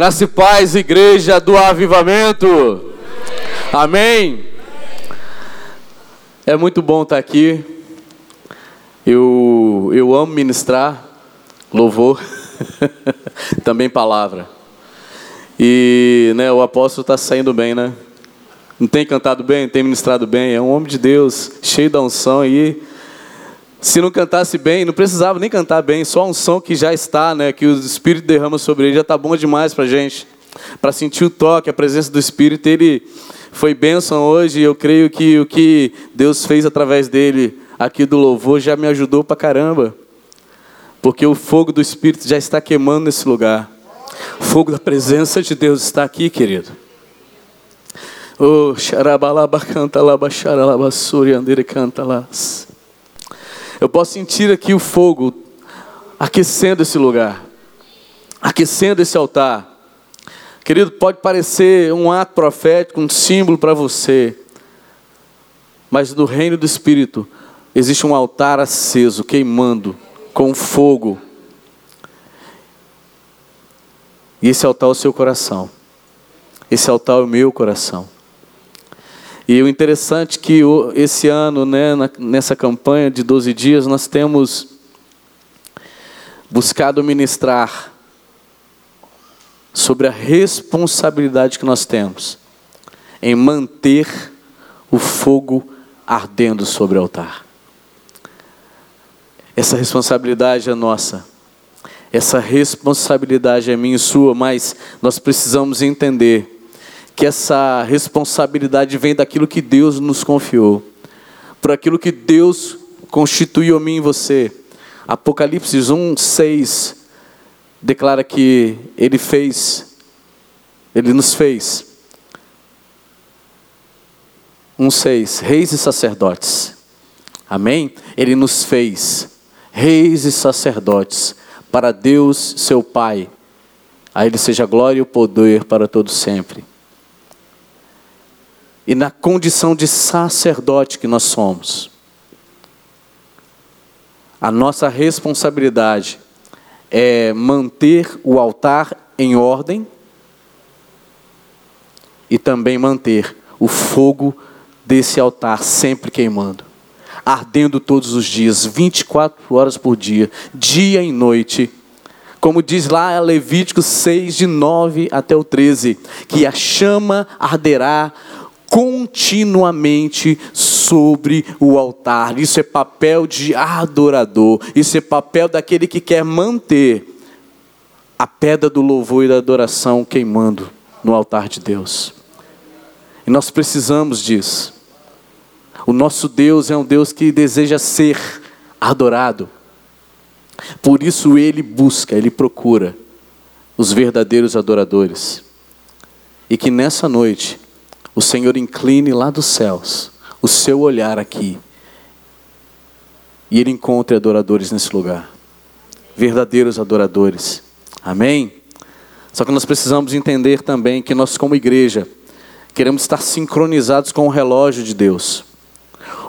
Graça e paz, igreja do avivamento. Amém. É muito bom estar aqui. Eu, eu amo ministrar louvor, também palavra. E né, o apóstolo está saindo bem, né? Não tem cantado bem, tem ministrado bem. É um homem de Deus, cheio da unção aí. Se não cantasse bem, não precisava nem cantar bem, só um som que já está, né, que o Espírito derrama sobre ele, já está bom demais para gente. Para sentir o toque, a presença do Espírito, ele foi bênção hoje. Eu creio que o que Deus fez através dele aqui do louvor já me ajudou para caramba. Porque o fogo do Espírito já está queimando nesse lugar. O fogo da presença de Deus está aqui, querido. Oh, xarabalaba canta lá, xaralaba suri canta lá. Eu posso sentir aqui o fogo aquecendo esse lugar, aquecendo esse altar. Querido, pode parecer um ato profético, um símbolo para você, mas no reino do Espírito existe um altar aceso, queimando, com fogo. E esse altar é o seu coração, esse altar é o meu coração. E o interessante é que esse ano, né, nessa campanha de 12 dias, nós temos buscado ministrar sobre a responsabilidade que nós temos em manter o fogo ardendo sobre o altar. Essa responsabilidade é nossa. Essa responsabilidade é minha e sua, mas nós precisamos entender que essa responsabilidade vem daquilo que Deus nos confiou, por aquilo que Deus constituiu a mim e você. Apocalipse 1, 6 declara que Ele fez, Ele nos fez. 1, 6, reis e sacerdotes. Amém? Ele nos fez reis e sacerdotes para Deus, seu Pai. A Ele seja glória e o poder para todos sempre e na condição de sacerdote que nós somos. A nossa responsabilidade é manter o altar em ordem e também manter o fogo desse altar sempre queimando, ardendo todos os dias, 24 horas por dia, dia e noite. Como diz lá Levítico 6, de 9 até o 13, que a chama arderá continuamente sobre o altar. Isso é papel de adorador. Isso é papel daquele que quer manter a pedra do louvor e da adoração queimando no altar de Deus. E nós precisamos disso. O nosso Deus é um Deus que deseja ser adorado. Por isso ele busca, ele procura os verdadeiros adoradores. E que nessa noite o Senhor incline lá dos céus o seu olhar aqui e Ele encontre adoradores nesse lugar, verdadeiros adoradores. Amém? Só que nós precisamos entender também que nós, como igreja, queremos estar sincronizados com o relógio de Deus.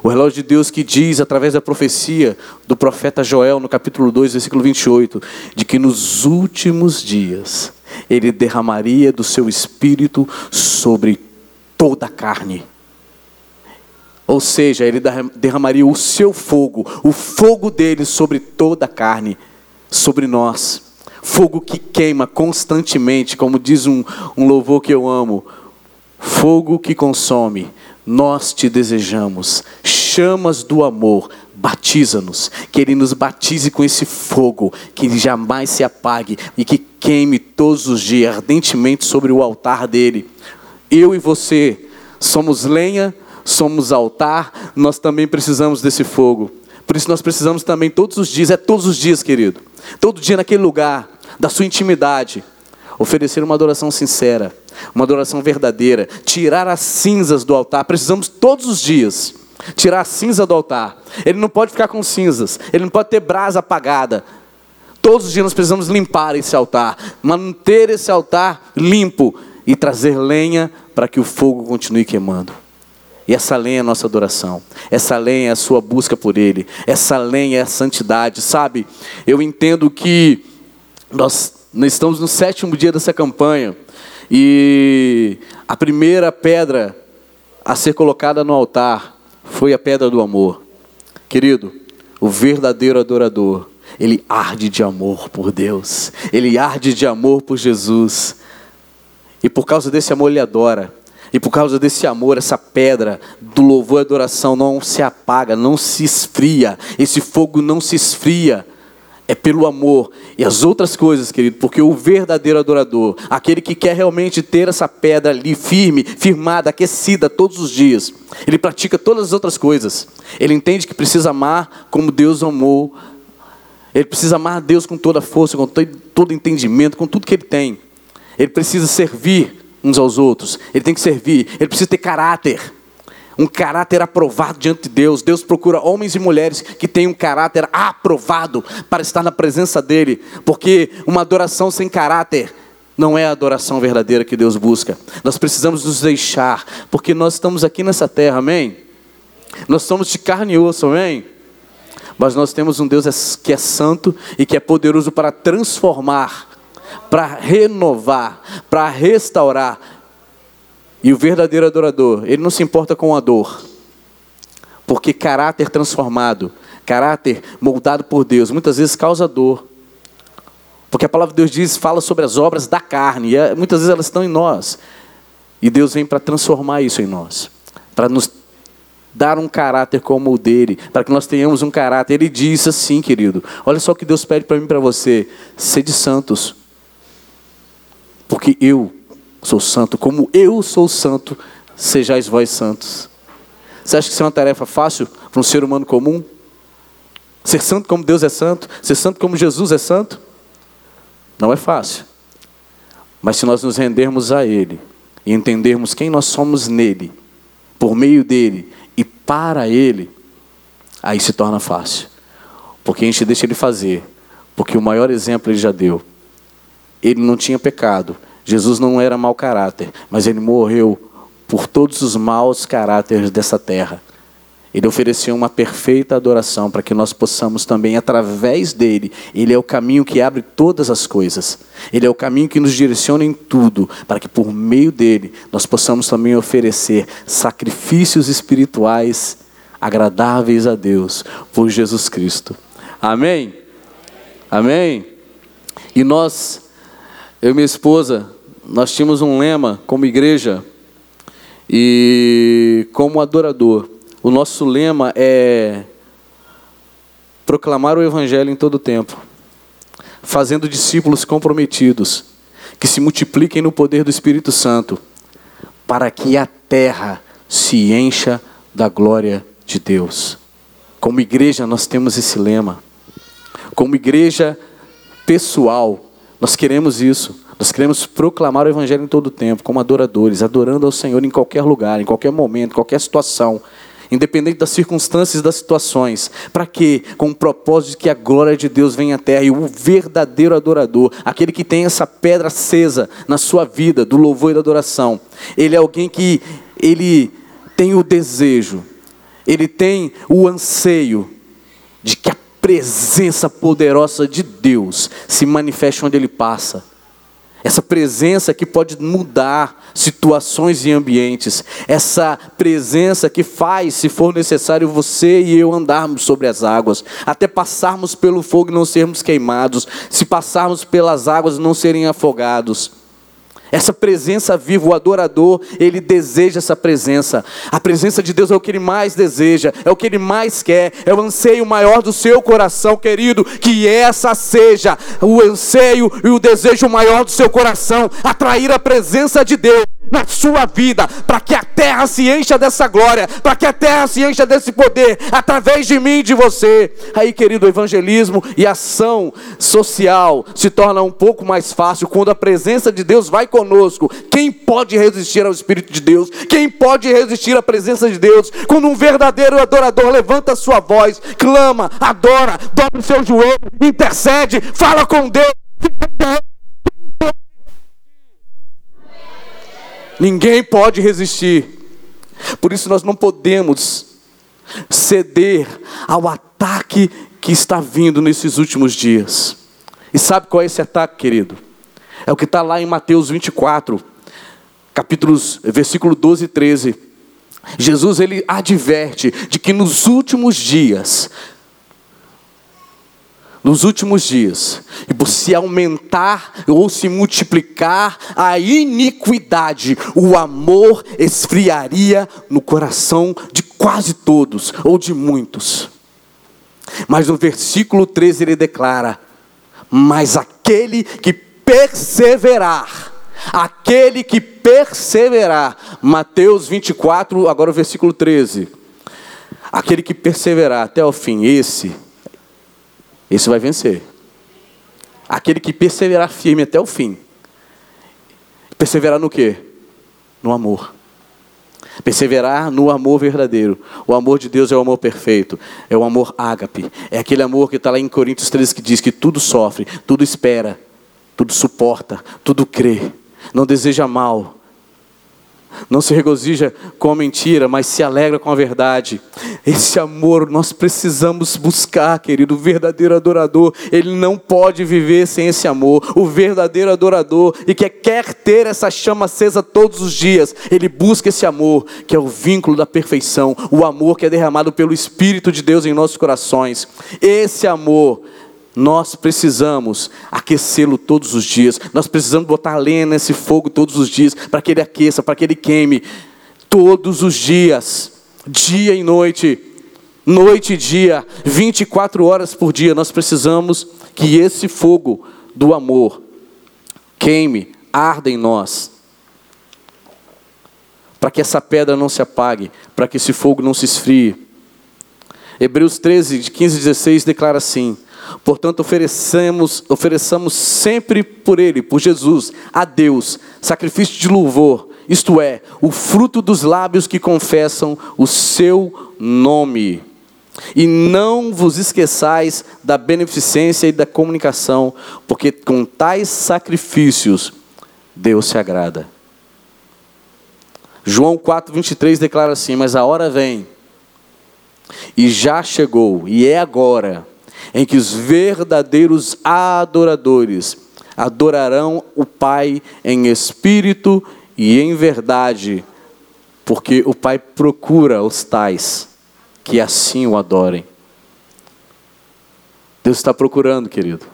O relógio de Deus que diz, através da profecia do profeta Joel, no capítulo 2, versículo 28, de que nos últimos dias ele derramaria do seu espírito sobre toda a carne. Ou seja, ele derramaria o seu fogo, o fogo dele sobre toda a carne, sobre nós. Fogo que queima constantemente, como diz um, um louvor que eu amo. Fogo que consome, nós te desejamos. Chamas do amor, batiza-nos. Que Ele nos batize com esse fogo, que jamais se apague e que queime todos os dias ardentemente sobre o altar dele eu e você somos lenha, somos altar, nós também precisamos desse fogo. Por isso nós precisamos também todos os dias, é todos os dias, querido. Todo dia naquele lugar da sua intimidade, oferecer uma adoração sincera, uma adoração verdadeira, tirar as cinzas do altar. Precisamos todos os dias tirar a cinza do altar. Ele não pode ficar com cinzas, ele não pode ter brasa apagada. Todos os dias nós precisamos limpar esse altar, manter esse altar limpo e trazer lenha para que o fogo continue queimando. E essa lenha é a nossa adoração. Essa lenha é a sua busca por Ele. Essa lenha é a santidade, sabe? Eu entendo que nós nós estamos no sétimo dia dessa campanha e a primeira pedra a ser colocada no altar foi a pedra do amor. Querido, o verdadeiro adorador, ele arde de amor por Deus, ele arde de amor por Jesus. E por causa desse amor ele adora. E por causa desse amor, essa pedra do louvor e adoração não se apaga, não se esfria. Esse fogo não se esfria. É pelo amor e as outras coisas, querido, porque o verdadeiro adorador, aquele que quer realmente ter essa pedra ali firme, firmada, aquecida todos os dias, ele pratica todas as outras coisas. Ele entende que precisa amar como Deus amou. Ele precisa amar Deus com toda a força, com todo entendimento, com tudo que ele tem. Ele precisa servir uns aos outros. Ele tem que servir. Ele precisa ter caráter. Um caráter aprovado diante de Deus. Deus procura homens e mulheres que têm um caráter aprovado para estar na presença dEle. Porque uma adoração sem caráter não é a adoração verdadeira que Deus busca. Nós precisamos nos deixar, porque nós estamos aqui nessa terra, amém? Nós somos de carne e osso, amém? Mas nós temos um Deus que é santo e que é poderoso para transformar para renovar, para restaurar. E o verdadeiro adorador, ele não se importa com a dor, porque caráter transformado, caráter moldado por Deus, muitas vezes causa dor. Porque a palavra de Deus diz, fala sobre as obras da carne, e é, muitas vezes elas estão em nós. E Deus vem para transformar isso em nós, para nos dar um caráter como o dele, para que nós tenhamos um caráter. Ele diz assim, querido: olha só o que Deus pede para mim e para você: sede santos, porque eu sou santo, como eu sou santo, sejais vós santos. Você acha que isso é uma tarefa fácil para um ser humano comum? Ser santo como Deus é santo? Ser santo como Jesus é santo? Não é fácil. Mas se nós nos rendermos a Ele e entendermos quem nós somos nele, por meio dele e para Ele, aí se torna fácil. Porque a gente deixa Ele fazer. Porque o maior exemplo Ele já deu. Ele não tinha pecado. Jesus não era mau caráter, mas ele morreu por todos os maus caráteres dessa terra. Ele ofereceu uma perfeita adoração para que nós possamos também, através dele, ele é o caminho que abre todas as coisas. Ele é o caminho que nos direciona em tudo, para que por meio dele nós possamos também oferecer sacrifícios espirituais agradáveis a Deus por Jesus Cristo. Amém? Amém? E nós eu e minha esposa, nós tínhamos um lema como igreja e como adorador. O nosso lema é proclamar o evangelho em todo tempo, fazendo discípulos comprometidos, que se multipliquem no poder do Espírito Santo, para que a terra se encha da glória de Deus. Como igreja, nós temos esse lema. Como igreja pessoal, nós queremos isso. Nós queremos proclamar o Evangelho em todo o tempo, como adoradores, adorando ao Senhor em qualquer lugar, em qualquer momento, qualquer situação, independente das circunstâncias e das situações. Para quê? Com o propósito de que a glória de Deus venha à terra e o verdadeiro adorador, aquele que tem essa pedra acesa na sua vida, do louvor e da adoração, ele é alguém que ele tem o desejo, ele tem o anseio de que a presença poderosa de Deus se manifeste onde ele passa. Essa presença que pode mudar situações e ambientes. Essa presença que faz, se for necessário, você e eu andarmos sobre as águas, até passarmos pelo fogo e não sermos queimados, se passarmos pelas águas não serem afogados. Essa presença viva, o adorador, ele deseja essa presença. A presença de Deus é o que ele mais deseja, é o que ele mais quer, é o anseio maior do seu coração, querido. Que essa seja o anseio e o desejo maior do seu coração atrair a presença de Deus na sua vida, para que a terra se encha dessa glória, para que a terra se encha desse poder, através de mim e de você. Aí, querido, o evangelismo e ação social se torna um pouco mais fácil quando a presença de Deus vai conosco. Quem pode resistir ao Espírito de Deus? Quem pode resistir à presença de Deus? Quando um verdadeiro adorador levanta a sua voz, clama, adora, dobra o seu joelho, intercede, fala com Deus. Ninguém pode resistir. Por isso nós não podemos ceder ao ataque que está vindo nesses últimos dias. E sabe qual é esse ataque, querido? É o que está lá em Mateus 24, capítulos, versículo 12 e 13. Jesus ele adverte de que nos últimos dias nos últimos dias, e por se aumentar ou se multiplicar a iniquidade, o amor esfriaria no coração de quase todos, ou de muitos. Mas no versículo 13 ele declara: Mas aquele que perseverar, aquele que perseverar, Mateus 24, agora o versículo 13. Aquele que perseverar até o fim, esse esse vai vencer. Aquele que perseverar firme até o fim. Perseverar no quê? No amor. Perseverar no amor verdadeiro. O amor de Deus é o amor perfeito. É o amor ágape. É aquele amor que está lá em Coríntios 13 que diz que tudo sofre, tudo espera, tudo suporta, tudo crê. Não deseja mal, não se regozija com a mentira, mas se alegra com a verdade. Esse amor nós precisamos buscar, querido. O verdadeiro adorador, ele não pode viver sem esse amor. O verdadeiro adorador, e que quer ter essa chama acesa todos os dias, ele busca esse amor, que é o vínculo da perfeição, o amor que é derramado pelo Espírito de Deus em nossos corações. Esse amor nós precisamos aquecê-lo todos os dias. Nós precisamos botar lenha nesse fogo todos os dias, para que ele aqueça, para que ele queime. Todos os dias, dia e noite, noite e dia, 24 horas por dia. Nós precisamos que esse fogo do amor queime, arda em nós. Para que essa pedra não se apague, para que esse fogo não se esfrie. Hebreus 13, de 15 e 16 declara assim: Portanto, oferecemos, ofereçamos sempre por Ele, por Jesus, a Deus, sacrifício de louvor, isto é, o fruto dos lábios que confessam o Seu nome. E não vos esqueçais da beneficência e da comunicação, porque com tais sacrifícios Deus se agrada. João 4,23 declara assim: Mas a hora vem, e já chegou, e é agora em que os verdadeiros adoradores adorarão o Pai em espírito e em verdade, porque o Pai procura os tais que assim o adorem. Deus está procurando, querido.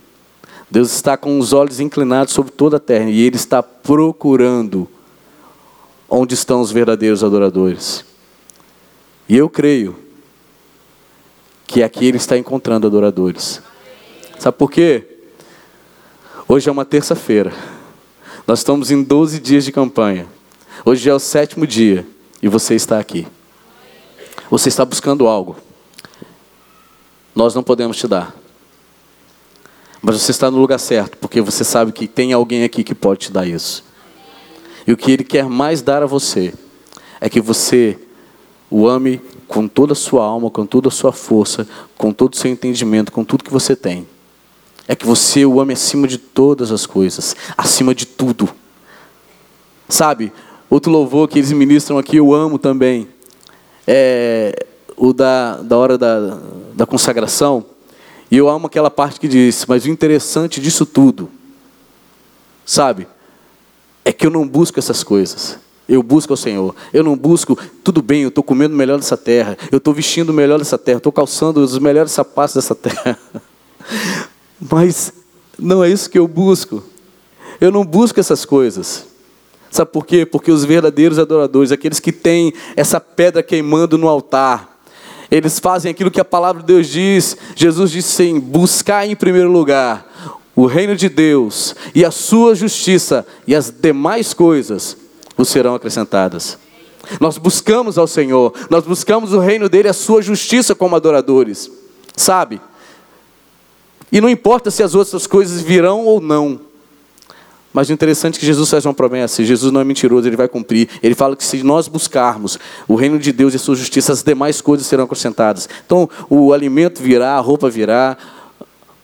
Deus está com os olhos inclinados sobre toda a terra e Ele está procurando onde estão os verdadeiros adoradores. E eu creio que aqui ele está encontrando adoradores. Sabe por quê? Hoje é uma terça-feira. Nós estamos em 12 dias de campanha. Hoje é o sétimo dia e você está aqui. Você está buscando algo. Nós não podemos te dar. Mas você está no lugar certo, porque você sabe que tem alguém aqui que pode te dar isso. E o que ele quer mais dar a você é que você o ame com toda a sua alma, com toda a sua força, com todo o seu entendimento, com tudo que você tem. É que você o ame acima de todas as coisas, acima de tudo. Sabe, outro louvor que eles ministram aqui, eu amo também, é o da, da hora da, da consagração. E eu amo aquela parte que diz: Mas o interessante disso tudo, sabe, é que eu não busco essas coisas. Eu busco ao Senhor. Eu não busco, tudo bem, eu estou comendo o melhor dessa terra, eu estou vestindo o melhor dessa terra, estou calçando os melhores sapatos dessa terra. Mas não é isso que eu busco. Eu não busco essas coisas. Sabe por quê? Porque os verdadeiros adoradores, aqueles que têm essa pedra queimando no altar, eles fazem aquilo que a palavra de Deus diz. Jesus disse em buscar em primeiro lugar o reino de Deus e a sua justiça e as demais coisas vos serão acrescentadas. Nós buscamos ao Senhor, nós buscamos o reino dele, a sua justiça como adoradores, sabe? E não importa se as outras coisas virão ou não. Mas o interessante é que Jesus faz uma promessa, Jesus não é mentiroso, ele vai cumprir. Ele fala que se nós buscarmos o reino de Deus e a sua justiça, as demais coisas serão acrescentadas. Então, o alimento virá, a roupa virá,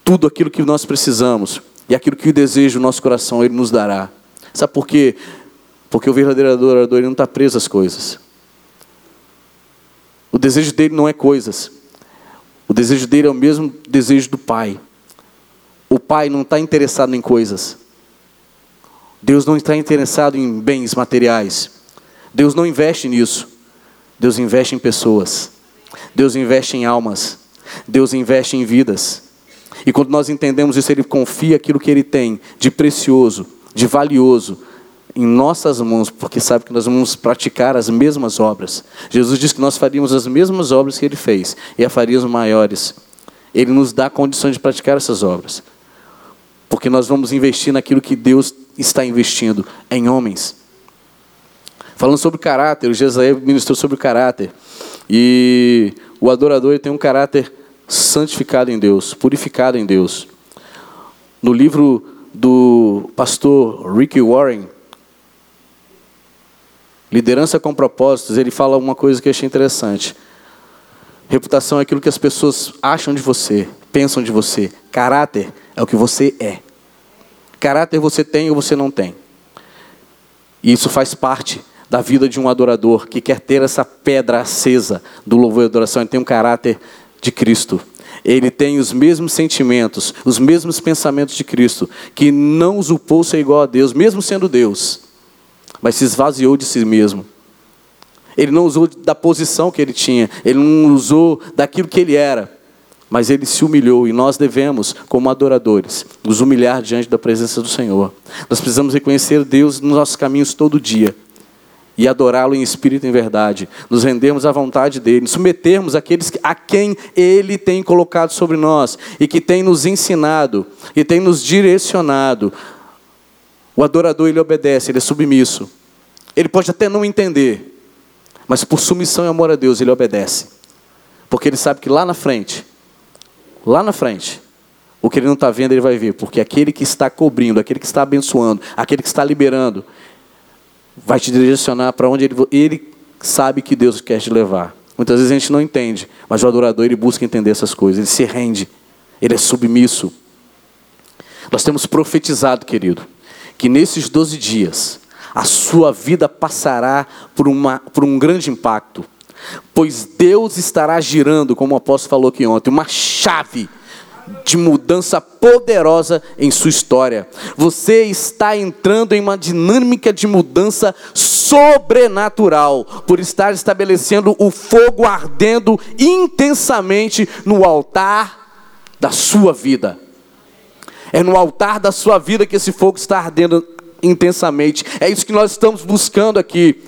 tudo aquilo que nós precisamos e aquilo que o desejo do nosso coração, ele nos dará. Sabe por quê? Porque o verdadeiro adorador não está preso às coisas. O desejo dele não é coisas. O desejo dele é o mesmo desejo do Pai. O Pai não está interessado em coisas. Deus não está interessado em bens materiais. Deus não investe nisso. Deus investe em pessoas. Deus investe em almas. Deus investe em vidas. E quando nós entendemos isso, Ele confia aquilo que Ele tem de precioso, de valioso, em nossas mãos, porque sabe que nós vamos praticar as mesmas obras. Jesus disse que nós faríamos as mesmas obras que Ele fez, e a faríamos maiores. Ele nos dá condições de praticar essas obras, porque nós vamos investir naquilo que Deus está investindo em homens. Falando sobre caráter, o Jesael ministrou sobre o caráter. E o adorador tem um caráter santificado em Deus, purificado em Deus. No livro do pastor Ricky Warren, Liderança com propósitos, ele fala uma coisa que eu achei interessante. Reputação é aquilo que as pessoas acham de você, pensam de você. Caráter é o que você é. Caráter você tem ou você não tem. E isso faz parte da vida de um adorador que quer ter essa pedra acesa do louvor e adoração. Ele tem um caráter de Cristo. Ele tem os mesmos sentimentos, os mesmos pensamentos de Cristo, que não usurpou ser igual a Deus, mesmo sendo Deus, mas se esvaziou de si mesmo. Ele não usou da posição que ele tinha, ele não usou daquilo que ele era mas ele se humilhou e nós devemos, como adoradores, nos humilhar diante da presença do Senhor. Nós precisamos reconhecer Deus nos nossos caminhos todo dia e adorá-lo em espírito e em verdade, nos rendermos à vontade dele, nos submetermos àqueles a quem ele tem colocado sobre nós e que tem nos ensinado e tem nos direcionado. O adorador ele obedece, ele é submisso. Ele pode até não entender, mas por submissão e amor a Deus ele obedece. Porque ele sabe que lá na frente lá na frente, o que ele não está vendo, ele vai ver, porque aquele que está cobrindo, aquele que está abençoando, aquele que está liberando, vai te direcionar para onde ele, ele sabe que Deus quer te levar. Muitas vezes a gente não entende, mas o adorador ele busca entender essas coisas, ele se rende, ele é submisso. Nós temos profetizado, querido, que nesses 12 dias a sua vida passará por, uma, por um grande impacto pois Deus estará girando, como o apóstolo falou aqui ontem, uma chave de mudança poderosa em sua história. Você está entrando em uma dinâmica de mudança sobrenatural, por estar estabelecendo o fogo ardendo intensamente no altar da sua vida. É no altar da sua vida que esse fogo está ardendo intensamente. É isso que nós estamos buscando aqui.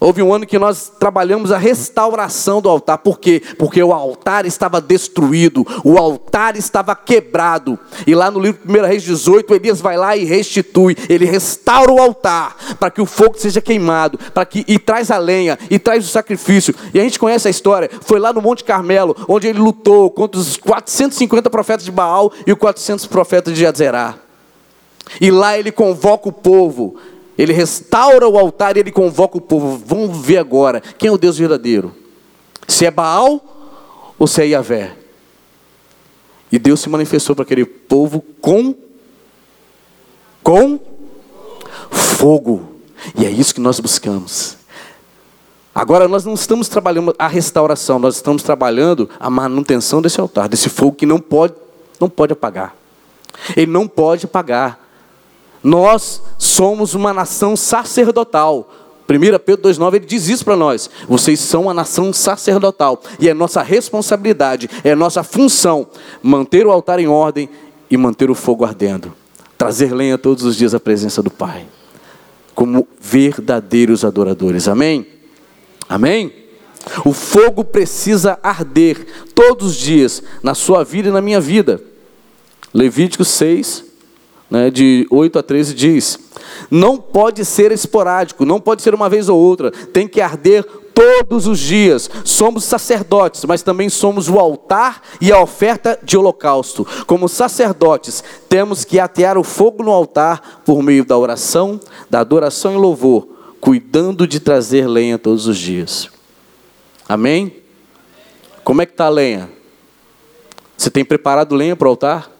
Houve um ano que nós trabalhamos a restauração do altar. Por quê? Porque o altar estava destruído, o altar estava quebrado. E lá no livro 1 Reis 18, Elias vai lá e restitui, ele restaura o altar para que o fogo seja queimado, para que e traz a lenha e traz o sacrifício. E a gente conhece a história. Foi lá no Monte Carmelo, onde ele lutou contra os 450 profetas de Baal e os 400 profetas de Jazerá. E lá ele convoca o povo ele restaura o altar e ele convoca o povo. Vamos ver agora quem é o Deus verdadeiro. Se é Baal ou se é Yahvé. E Deus se manifestou para aquele povo com com fogo. E é isso que nós buscamos. Agora nós não estamos trabalhando a restauração, nós estamos trabalhando a manutenção desse altar, desse fogo que não pode não pode apagar. Ele não pode apagar. Nós somos uma nação sacerdotal. 1 Pedro 2,9 ele diz isso para nós. Vocês são uma nação sacerdotal. E é nossa responsabilidade, é nossa função manter o altar em ordem e manter o fogo ardendo. Trazer lenha todos os dias à presença do Pai. Como verdadeiros adoradores. Amém? Amém? O fogo precisa arder todos os dias na sua vida e na minha vida. Levítico 6, né, de 8 a 13 diz: Não pode ser esporádico, não pode ser uma vez ou outra, tem que arder todos os dias. Somos sacerdotes, mas também somos o altar e a oferta de holocausto. Como sacerdotes, temos que atear o fogo no altar por meio da oração, da adoração e louvor, cuidando de trazer lenha todos os dias. Amém? Como é que está a lenha? Você tem preparado lenha para o altar?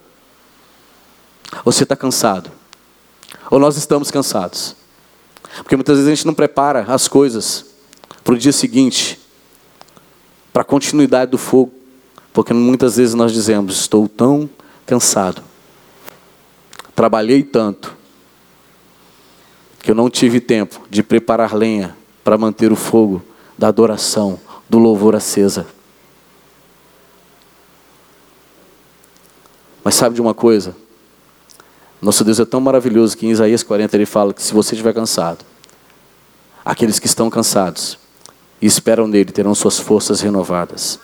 Você está cansado? Ou nós estamos cansados? Porque muitas vezes a gente não prepara as coisas para o dia seguinte, para a continuidade do fogo, porque muitas vezes nós dizemos: Estou tão cansado, trabalhei tanto, que eu não tive tempo de preparar lenha para manter o fogo da adoração, do louvor acesa. Mas sabe de uma coisa? Nosso Deus é tão maravilhoso que em Isaías 40 ele fala que se você estiver cansado, aqueles que estão cansados e esperam nele terão suas forças renovadas.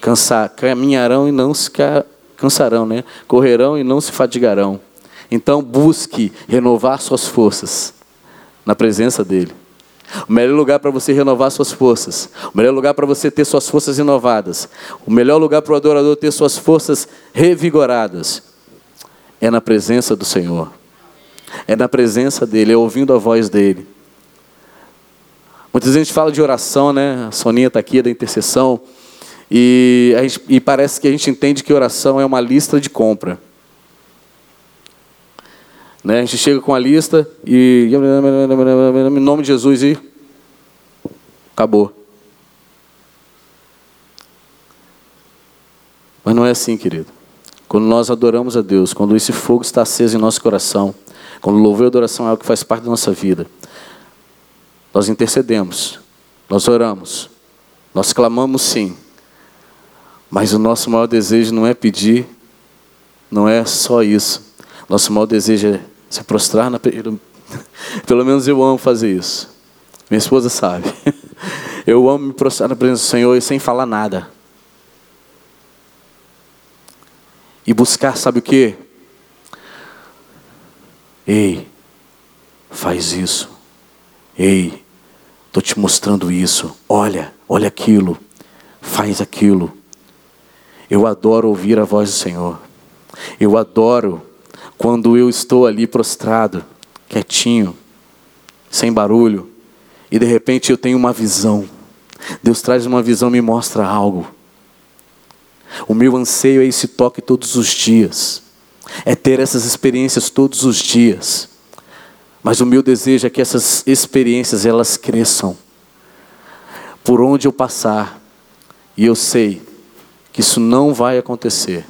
Cansar, caminharão e não se cansarão, né? Correrão e não se fatigarão. Então busque renovar suas forças na presença dele. O melhor lugar para você renovar suas forças, o melhor lugar para você ter suas forças renovadas, o melhor lugar para o adorador ter suas forças revigoradas é na presença do Senhor. É na presença dele, é ouvindo a voz dele. Muitas vezes a gente fala de oração, né? A Soninha está aqui da intercessão. E, gente, e parece que a gente entende que oração é uma lista de compra. Né? A gente chega com a lista e. Em nome de Jesus e. Acabou. Mas não é assim, querido. Quando nós adoramos a Deus, quando esse fogo está aceso em nosso coração, quando louvor e adoração é algo que faz parte da nossa vida, nós intercedemos, nós oramos, nós clamamos sim, mas o nosso maior desejo não é pedir, não é só isso. Nosso maior desejo é se prostrar na. Pelo menos eu amo fazer isso. Minha esposa sabe. Eu amo me prostrar na presença do Senhor e sem falar nada. E buscar, sabe o que? Ei, faz isso. Ei, estou te mostrando isso. Olha, olha aquilo. Faz aquilo. Eu adoro ouvir a voz do Senhor. Eu adoro quando eu estou ali prostrado, quietinho, sem barulho, e de repente eu tenho uma visão. Deus traz uma visão, me mostra algo. O meu anseio é esse toque todos os dias, é ter essas experiências todos os dias. Mas o meu desejo é que essas experiências elas cresçam. Por onde eu passar, e eu sei que isso não vai acontecer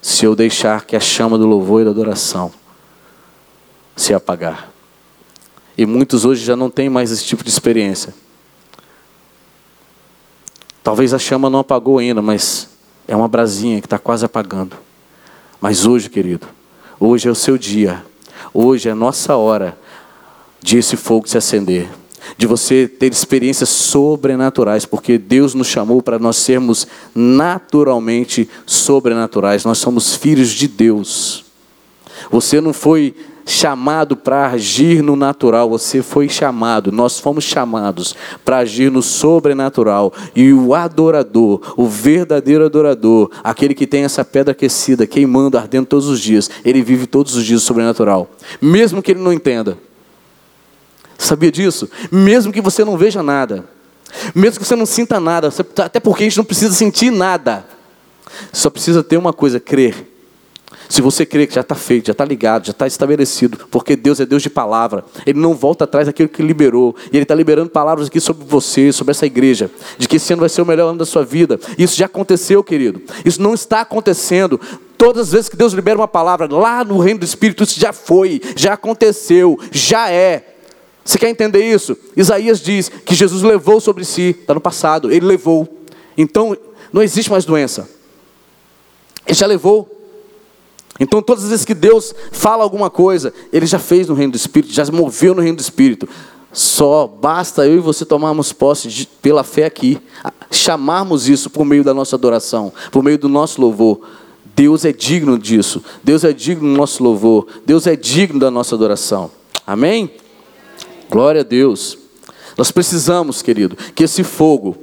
se eu deixar que a chama do louvor e da adoração se apagar. E muitos hoje já não têm mais esse tipo de experiência. Talvez a chama não apagou ainda, mas é uma brasinha que está quase apagando. Mas hoje, querido, hoje é o seu dia. Hoje é a nossa hora de esse fogo se acender. De você ter experiências sobrenaturais, porque Deus nos chamou para nós sermos naturalmente sobrenaturais. Nós somos filhos de Deus. Você não foi chamado para agir no natural, você foi chamado, nós fomos chamados para agir no sobrenatural. E o adorador, o verdadeiro adorador, aquele que tem essa pedra aquecida, queimando, ardendo todos os dias, ele vive todos os dias o sobrenatural, mesmo que ele não entenda. Sabia disso? Mesmo que você não veja nada, mesmo que você não sinta nada, até porque a gente não precisa sentir nada, só precisa ter uma coisa: crer se você crê que já está feito, já está ligado, já está estabelecido, porque Deus é Deus de palavra, Ele não volta atrás daquilo que liberou, e Ele está liberando palavras aqui sobre você, sobre essa igreja, de que esse ano vai ser o melhor ano da sua vida. Isso já aconteceu, querido. Isso não está acontecendo. Todas as vezes que Deus libera uma palavra lá no reino do Espírito, isso já foi, já aconteceu, já é. Você quer entender isso? Isaías diz que Jesus levou sobre si, está no passado, ele levou. Então, não existe mais doença. Ele já levou. Então, todas as vezes que Deus fala alguma coisa, Ele já fez no reino do Espírito, já moveu no reino do Espírito. Só basta eu e você tomarmos posse de, pela fé aqui, chamarmos isso por meio da nossa adoração, por meio do nosso louvor. Deus é digno disso, Deus é digno do nosso louvor, Deus é digno da nossa adoração. Amém? Glória a Deus. Nós precisamos, querido, que esse fogo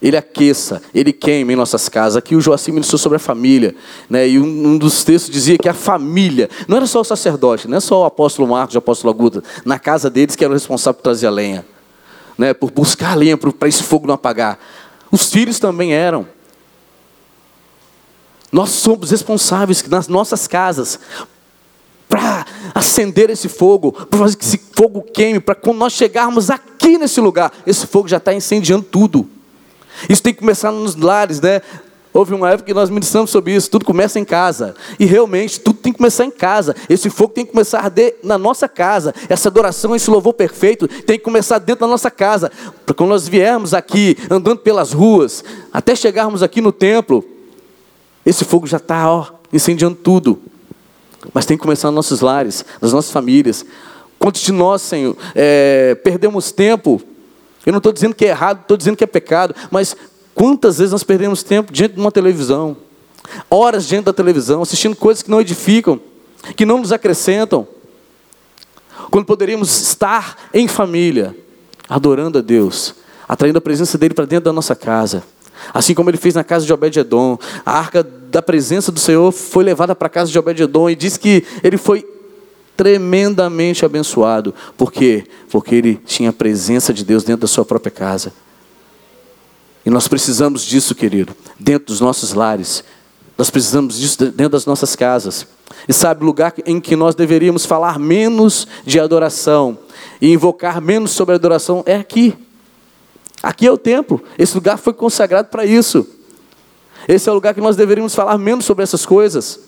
ele aqueça, ele queima em nossas casas. Aqui o Joacim ministrou sobre a família, né? e um, um, dos textos dizia que a família, não era só o sacerdote, não é só o apóstolo Marcos e o apóstolo Aguda, na casa deles que era o responsável por trazer a lenha, né? por buscar a lenha para esse fogo não apagar. Os filhos também eram. Nós somos responsáveis nas nossas casas para acender esse fogo, para fazer que esse fogo queime, para quando nós chegarmos aqui nesse lugar, esse fogo já está incendiando tudo. Isso tem que começar nos lares, né? Houve uma época que nós ministramos sobre isso, tudo começa em casa. E realmente, tudo tem que começar em casa. Esse fogo tem que começar a arder na nossa casa. Essa adoração, esse louvor perfeito tem que começar dentro da nossa casa. Para quando nós viermos aqui, andando pelas ruas, até chegarmos aqui no templo, esse fogo já está incendiando tudo. Mas tem que começar nos nossos lares, nas nossas famílias. Quantos de nós, Senhor, é, perdemos tempo? Eu não estou dizendo que é errado, estou dizendo que é pecado, mas Quantas vezes nós perdemos tempo diante de uma televisão, horas diante da televisão, assistindo coisas que não edificam, que não nos acrescentam, quando poderíamos estar em família, adorando a Deus, atraindo a presença dele para dentro da nossa casa, assim como ele fez na casa de Obed-edom. A arca da presença do Senhor foi levada para a casa de Obed-edom e diz que ele foi tremendamente abençoado. Por quê? Porque ele tinha a presença de Deus dentro da sua própria casa. E nós precisamos disso, querido, dentro dos nossos lares. Nós precisamos disso dentro das nossas casas. E sabe, o lugar em que nós deveríamos falar menos de adoração e invocar menos sobre a adoração é aqui. Aqui é o templo. Esse lugar foi consagrado para isso. Esse é o lugar que nós deveríamos falar menos sobre essas coisas.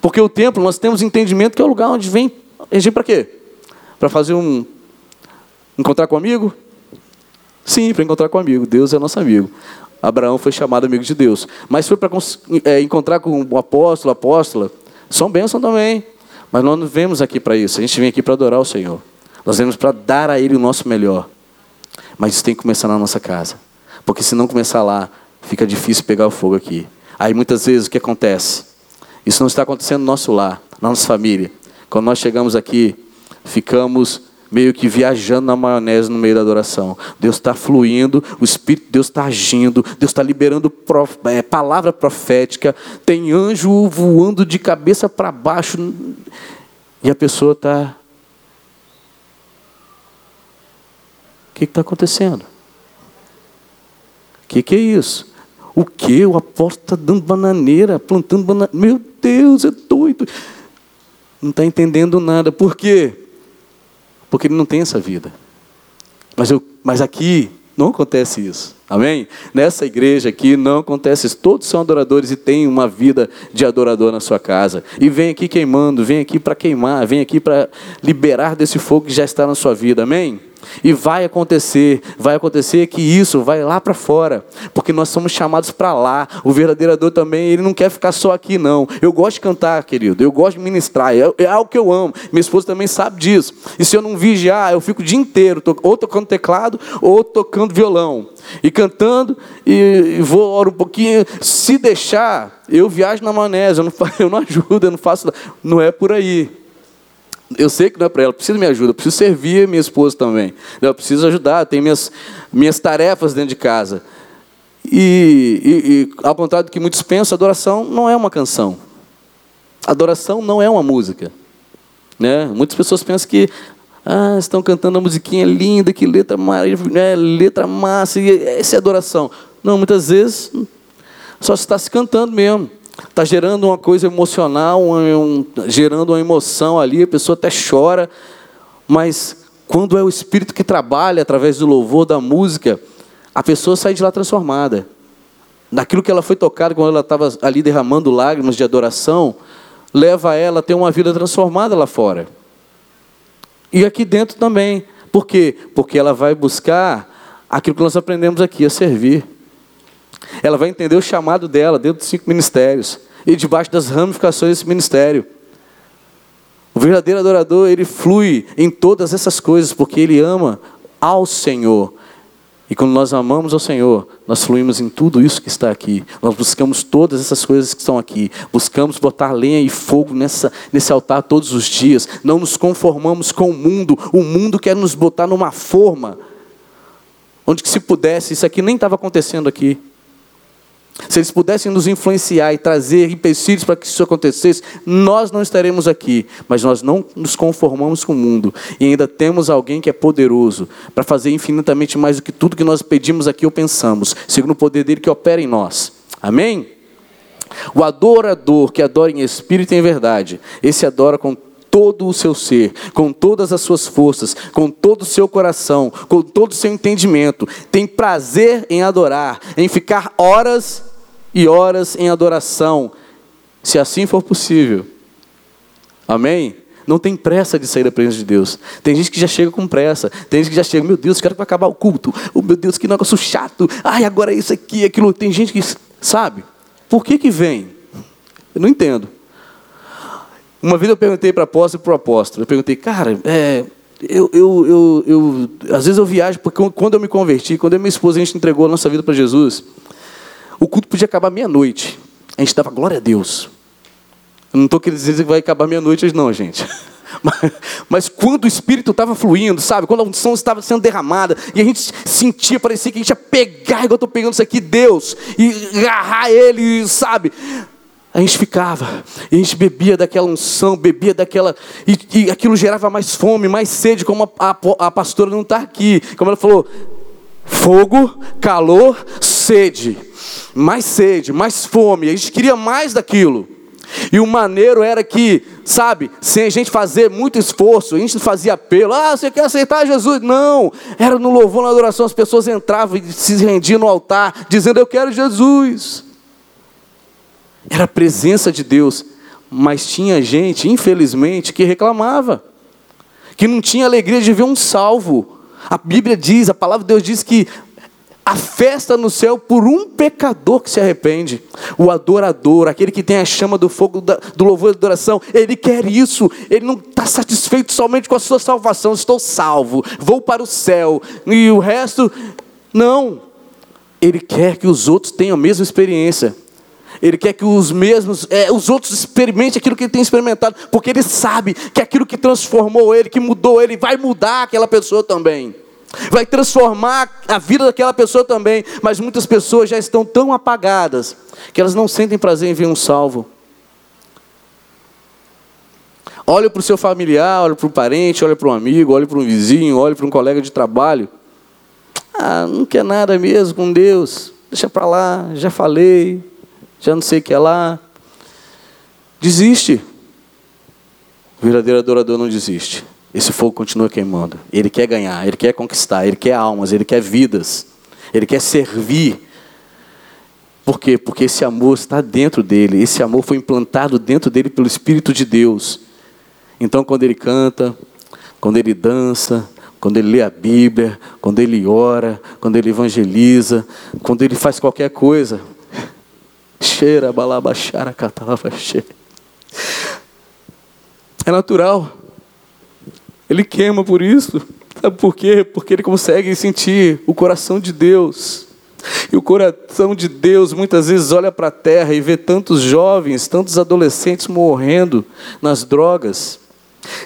Porque o templo, nós temos entendimento que é o lugar onde vem. Gente para quê? Para fazer um. Encontrar com um amigo? Sim, para encontrar com um amigo. Deus é nosso amigo. Abraão foi chamado amigo de Deus. Mas foi para é, encontrar com o apóstolo, apóstola. São bênçãos também. Mas nós não vemos aqui para isso. A gente vem aqui para adorar o Senhor. Nós vemos para dar a Ele o nosso melhor. Mas isso tem que começar na nossa casa. Porque se não começar lá, fica difícil pegar o fogo aqui. Aí muitas vezes o que acontece? Isso não está acontecendo no nosso lar, na nossa família. Quando nós chegamos aqui, ficamos meio que viajando na maionese no meio da adoração. Deus está fluindo, o Espírito de Deus está agindo, Deus está liberando prof, é, palavra profética, tem anjo voando de cabeça para baixo, e a pessoa está. O que está acontecendo? O que, que é isso? O que? O apóstolo está dando bananeira, plantando bananeira. Meu Deus, é doido. Não está entendendo nada. Por quê? porque ele não tem essa vida. Mas, eu, mas aqui não acontece isso. Amém? Nessa igreja aqui não acontece isso. Todos são adoradores e têm uma vida de adorador na sua casa. E vem aqui queimando, vem aqui para queimar, vem aqui para liberar desse fogo que já está na sua vida. Amém? E vai acontecer, vai acontecer que isso vai lá para fora, porque nós somos chamados para lá. O verdadeiro adorador também, ele não quer ficar só aqui, não. Eu gosto de cantar, querido, eu gosto de ministrar, é, é algo que eu amo. Minha esposa também sabe disso. E se eu não vigiar, eu fico o dia inteiro, ou tocando teclado, ou tocando violão. E cantando, e, e vou orar um pouquinho. Se deixar, eu viajo na manese, eu não, eu não ajudo, eu não faço. Não é por aí. Eu sei que não é para ela, preciso minha ajuda, preciso servir minha esposa também. Eu preciso ajudar, tem minhas, minhas tarefas dentro de casa. E, e, e, ao contrário do que muitos pensam, adoração não é uma canção. Adoração não é uma música. Né? Muitas pessoas pensam que ah, estão cantando uma musiquinha linda, que letra, né, letra massa, e essa é adoração. Não, muitas vezes só está se cantando mesmo. Está gerando uma coisa emocional, um, gerando uma emoção ali, a pessoa até chora, mas quando é o Espírito que trabalha através do louvor, da música, a pessoa sai de lá transformada. Daquilo que ela foi tocada quando ela estava ali derramando lágrimas de adoração, leva ela a ter uma vida transformada lá fora. E aqui dentro também. Por quê? Porque ela vai buscar aquilo que nós aprendemos aqui, a servir. Ela vai entender o chamado dela dentro dos cinco ministérios e debaixo das ramificações desse ministério. O verdadeiro adorador, ele flui em todas essas coisas porque ele ama ao Senhor. E quando nós amamos ao Senhor, nós fluímos em tudo isso que está aqui. Nós buscamos todas essas coisas que estão aqui. Buscamos botar lenha e fogo nessa, nesse altar todos os dias. Não nos conformamos com o mundo. O mundo quer nos botar numa forma onde que se pudesse, isso aqui nem estava acontecendo aqui. Se eles pudessem nos influenciar e trazer empecilhos para que isso acontecesse, nós não estaremos aqui. Mas nós não nos conformamos com o mundo. E ainda temos alguém que é poderoso para fazer infinitamente mais do que tudo que nós pedimos aqui ou pensamos, segundo o poder dele que opera em nós. Amém? O adorador que adora em espírito e em verdade, esse adora com todo o seu ser, com todas as suas forças, com todo o seu coração, com todo o seu entendimento, tem prazer em adorar, em ficar horas e horas em adoração, se assim for possível. Amém? Não tem pressa de sair da presença de Deus. Tem gente que já chega com pressa. Tem gente que já chega, meu Deus, quero que vai acabar o culto. Oh, meu Deus, que negócio chato. Ai, agora é isso aqui, aquilo. Tem gente que, sabe? Por que que vem? Eu não entendo. Uma vez eu perguntei para apóstolo e para o apóstolo. Eu perguntei, cara, é, eu, eu, eu, eu, às vezes eu viajo, porque quando eu me converti, quando eu e minha esposa a gente entregou a nossa vida para Jesus, o culto podia acabar meia-noite. A gente dava glória a Deus. Eu não estou querendo dizer que vai acabar meia-noite hoje, não, gente. Mas, mas, quando o Espírito estava fluindo, sabe? Quando a unção estava sendo derramada, e a gente sentia, parecia que a gente ia pegar, igual eu estou pegando isso aqui, Deus, e agarrar Ele, sabe? A gente ficava, a gente bebia daquela unção, bebia daquela. E, e aquilo gerava mais fome, mais sede, como a, a, a pastora não está aqui. Como ela falou: fogo, calor, sede. Mais sede, mais fome. A gente queria mais daquilo. E o maneiro era que, sabe, sem a gente fazer muito esforço, a gente fazia apelo, ah, você quer aceitar Jesus? Não, era no louvor, na adoração, as pessoas entravam e se rendiam no altar, dizendo, eu quero Jesus. Era a presença de Deus, mas tinha gente, infelizmente, que reclamava, que não tinha alegria de ver um salvo. A Bíblia diz, a palavra de Deus diz que a festa no céu por um pecador que se arrepende. O adorador, aquele que tem a chama do fogo do louvor e adoração, ele quer isso. Ele não está satisfeito somente com a sua salvação. Estou salvo, vou para o céu. E o resto, não. Ele quer que os outros tenham a mesma experiência. Ele quer que os mesmos, é, os outros experimentem aquilo que ele tem experimentado, porque ele sabe que aquilo que transformou ele, que mudou ele, vai mudar aquela pessoa também vai transformar a vida daquela pessoa também. Mas muitas pessoas já estão tão apagadas que elas não sentem prazer em ver um salvo. Olha para o seu familiar, olha para o parente, olha para um amigo, olha para um vizinho, olha para um colega de trabalho. Ah, não quer nada mesmo com Deus. Deixa para lá, já falei, já não sei o que é lá. Desiste. O verdadeiro adorador não desiste esse fogo continua queimando. Ele quer ganhar, ele quer conquistar, ele quer almas, ele quer vidas, ele quer servir. Por quê? Porque esse amor está dentro dele, esse amor foi implantado dentro dele pelo Espírito de Deus. Então, quando ele canta, quando ele dança, quando ele lê a Bíblia, quando ele ora, quando ele evangeliza, quando ele faz qualquer coisa, cheira, balabachara, catalava. É natural. Ele queima por isso. Sabe por quê? Porque ele consegue sentir o coração de Deus. E o coração de Deus muitas vezes olha para a terra e vê tantos jovens, tantos adolescentes morrendo nas drogas.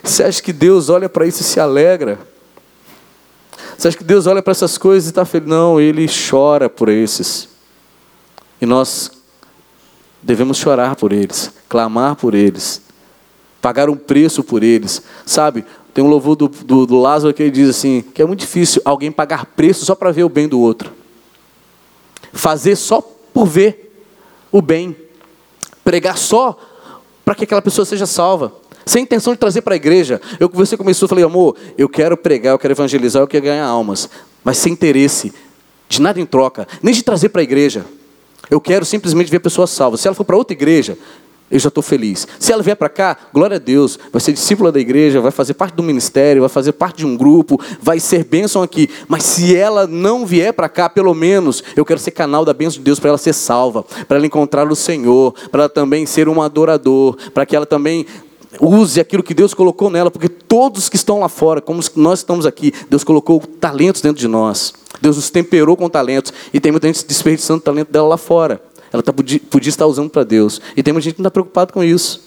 Você acha que Deus olha para isso e se alegra? Você acha que Deus olha para essas coisas e está feliz? Não, Ele chora por esses. E nós devemos chorar por eles, clamar por eles, pagar um preço por eles. Sabe, tem um louvor do, do, do Lázaro que ele diz assim: que é muito difícil alguém pagar preço só para ver o bem do outro. Fazer só por ver o bem. Pregar só para que aquela pessoa seja salva. Sem intenção de trazer para a igreja. Eu você começou, falei, amor, eu quero pregar, eu quero evangelizar, eu quero ganhar almas. Mas sem interesse, de nada em troca, nem de trazer para a igreja. Eu quero simplesmente ver a pessoa salva. Se ela for para outra igreja, eu já estou feliz. Se ela vier para cá, glória a Deus, vai ser discípula da igreja, vai fazer parte do ministério, vai fazer parte de um grupo, vai ser bênção aqui. Mas se ela não vier para cá, pelo menos eu quero ser canal da bênção de Deus para ela ser salva, para ela encontrar o Senhor, para ela também ser um adorador, para que ela também use aquilo que Deus colocou nela, porque todos que estão lá fora, como nós estamos aqui, Deus colocou talentos dentro de nós. Deus nos temperou com talentos e tem muita gente desperdiçando o talento dela lá fora. Ela tá, podia, podia estar usando para Deus. E tem muita gente que não está preocupado com isso.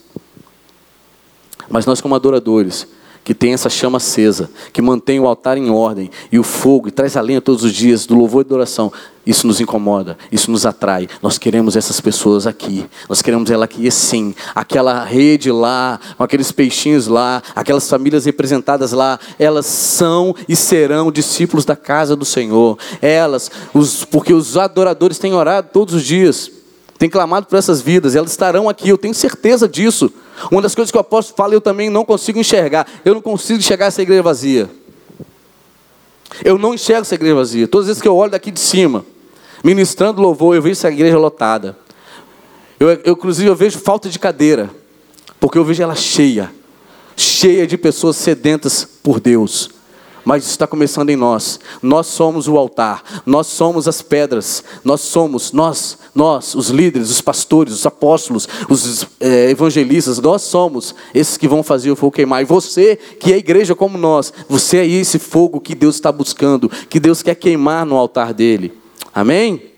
Mas nós, como adoradores, que tem essa chama acesa, que mantém o altar em ordem, e o fogo, e traz a lenha todos os dias, do louvor e da oração, isso nos incomoda, isso nos atrai. Nós queremos essas pessoas aqui, nós queremos ela aqui, sim. Aquela rede lá, com aqueles peixinhos lá, aquelas famílias representadas lá, elas são e serão discípulos da casa do Senhor. Elas, os, porque os adoradores têm orado todos os dias, têm clamado por essas vidas, elas estarão aqui, eu tenho certeza disso. Uma das coisas que o apóstolo fala, eu também não consigo enxergar. Eu não consigo enxergar essa igreja vazia. Eu não enxergo essa igreja vazia. Todas as vezes que eu olho daqui de cima, ministrando louvor, eu vejo essa igreja lotada. Eu, eu, inclusive, eu vejo falta de cadeira, porque eu vejo ela cheia, cheia de pessoas sedentas por Deus. Mas está começando em nós. Nós somos o altar, nós somos as pedras, nós somos, nós, nós, os líderes, os pastores, os apóstolos, os é, evangelistas, nós somos esses que vão fazer o fogo queimar. E você, que é igreja como nós, você é esse fogo que Deus está buscando, que Deus quer queimar no altar dele. Amém?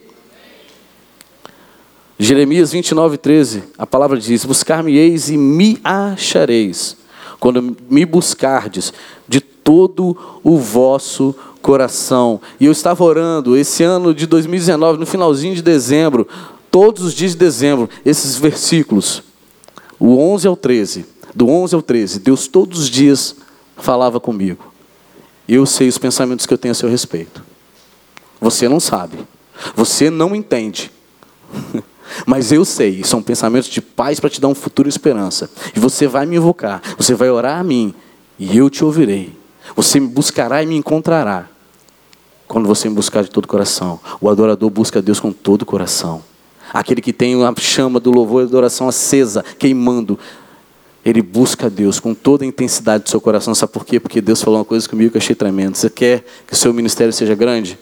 Jeremias 29, 13, a palavra diz: Buscar-me-eis e me achareis, quando me buscardes de todo o vosso coração. E eu estava orando esse ano de 2019, no finalzinho de dezembro, todos os dias de dezembro, esses versículos, o 11 ao 13, do 11 ao 13, Deus todos os dias falava comigo. Eu sei os pensamentos que eu tenho a seu respeito. Você não sabe. Você não entende. Mas eu sei, são pensamentos de paz para te dar um futuro e esperança. E você vai me invocar, você vai orar a mim, e eu te ouvirei. Você me buscará e me encontrará. Quando você me buscar de todo o coração. O adorador busca Deus com todo o coração. Aquele que tem a chama do louvor e adoração acesa, queimando. Ele busca Deus com toda a intensidade do seu coração. Sabe por quê? Porque Deus falou uma coisa comigo que eu achei tremendo. Você quer que o seu ministério seja grande?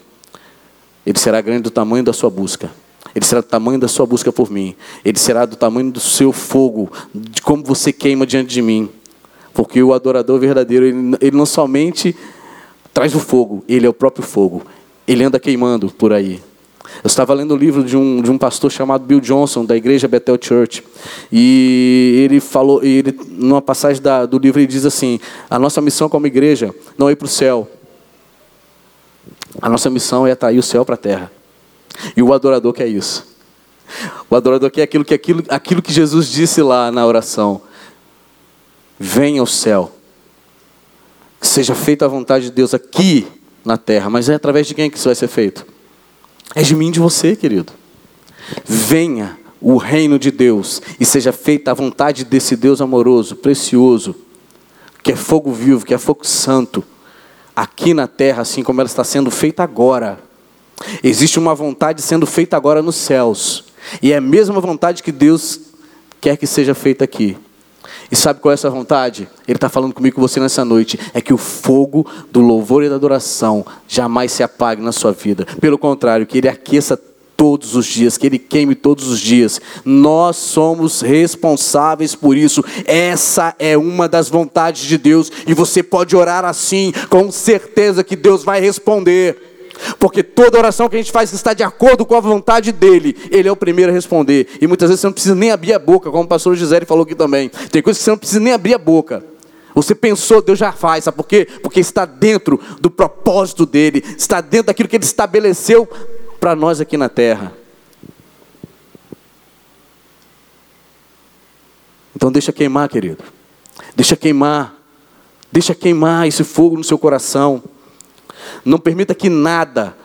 Ele será grande do tamanho da sua busca. Ele será do tamanho da sua busca por mim. Ele será do tamanho do seu fogo, de como você queima diante de mim. Porque o adorador verdadeiro, ele, ele não somente traz o fogo, ele é o próprio fogo. Ele anda queimando por aí. Eu estava lendo o um livro de um, de um pastor chamado Bill Johnson, da igreja Bethel Church. E ele falou, ele, numa passagem da, do livro, ele diz assim: A nossa missão como igreja não é ir para o céu. A nossa missão é atrair o céu para a terra. E o adorador quer isso. O adorador quer aquilo que, aquilo, aquilo que Jesus disse lá na oração. Venha o céu. Que seja feita a vontade de Deus aqui na terra. Mas é através de quem que isso vai ser feito? É de mim e de você, querido. Venha o reino de Deus e seja feita a vontade desse Deus amoroso, precioso, que é fogo vivo, que é fogo santo, aqui na terra, assim como ela está sendo feita agora Existe uma vontade sendo feita agora nos céus. E é a mesma vontade que Deus quer que seja feita aqui. E sabe qual é essa vontade? Ele está falando comigo com você nessa noite. É que o fogo do louvor e da adoração jamais se apague na sua vida. Pelo contrário, que ele aqueça todos os dias, que ele queime todos os dias. Nós somos responsáveis por isso. Essa é uma das vontades de Deus. E você pode orar assim, com certeza que Deus vai responder. Porque toda oração que a gente faz está de acordo com a vontade dele, ele é o primeiro a responder. E muitas vezes você não precisa nem abrir a boca, como o pastor Gisele falou aqui também. Tem coisas que você não precisa nem abrir a boca. Você pensou, Deus já faz, sabe por quê? Porque está dentro do propósito dele, está dentro daquilo que ele estabeleceu para nós aqui na terra. Então deixa queimar, querido. Deixa queimar. Deixa queimar esse fogo no seu coração. Não permita que nada,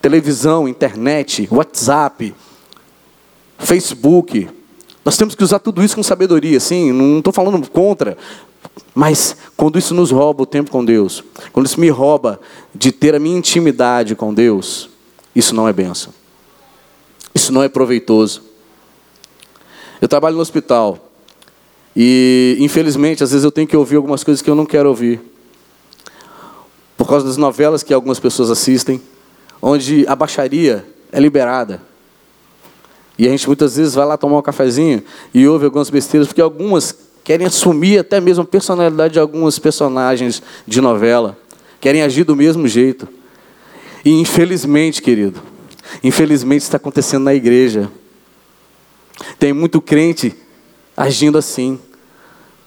televisão, internet, WhatsApp, Facebook, nós temos que usar tudo isso com sabedoria, sim, não estou falando contra, mas quando isso nos rouba o tempo com Deus, quando isso me rouba de ter a minha intimidade com Deus, isso não é benção. Isso não é proveitoso. Eu trabalho no hospital e, infelizmente, às vezes eu tenho que ouvir algumas coisas que eu não quero ouvir por causa das novelas que algumas pessoas assistem, onde a baixaria é liberada. E a gente muitas vezes vai lá tomar um cafezinho e ouve algumas besteiras, porque algumas querem assumir até mesmo a personalidade de alguns personagens de novela, querem agir do mesmo jeito. E infelizmente, querido, infelizmente está acontecendo na igreja. Tem muito crente agindo assim.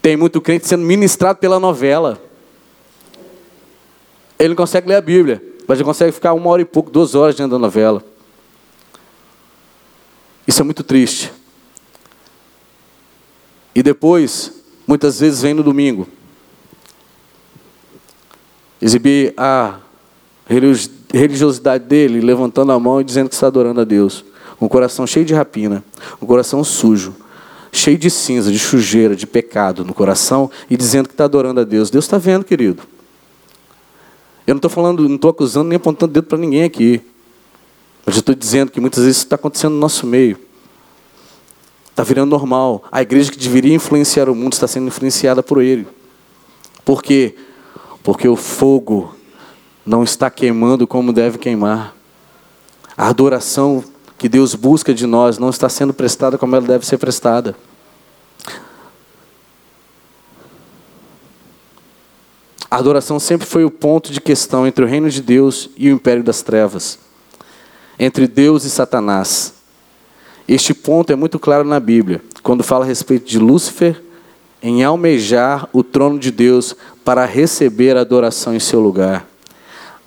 Tem muito crente sendo ministrado pela novela. Ele não consegue ler a Bíblia, mas ele consegue ficar uma hora e pouco, duas horas diante da novela. Isso é muito triste. E depois, muitas vezes vem no domingo, exibir a religiosidade dele, levantando a mão e dizendo que está adorando a Deus. Um coração cheio de rapina, um coração sujo, cheio de cinza, de sujeira, de pecado no coração e dizendo que está adorando a Deus. Deus está vendo, querido. Eu não estou falando, não estou acusando nem apontando dedo para ninguém aqui. Mas eu estou dizendo que muitas vezes isso está acontecendo no nosso meio. Está virando normal. A igreja que deveria influenciar o mundo está sendo influenciada por ele. Por quê? Porque o fogo não está queimando como deve queimar. A adoração que Deus busca de nós não está sendo prestada como ela deve ser prestada. A adoração sempre foi o ponto de questão entre o reino de Deus e o império das trevas, entre Deus e Satanás. Este ponto é muito claro na Bíblia, quando fala a respeito de Lúcifer em almejar o trono de Deus para receber a adoração em seu lugar.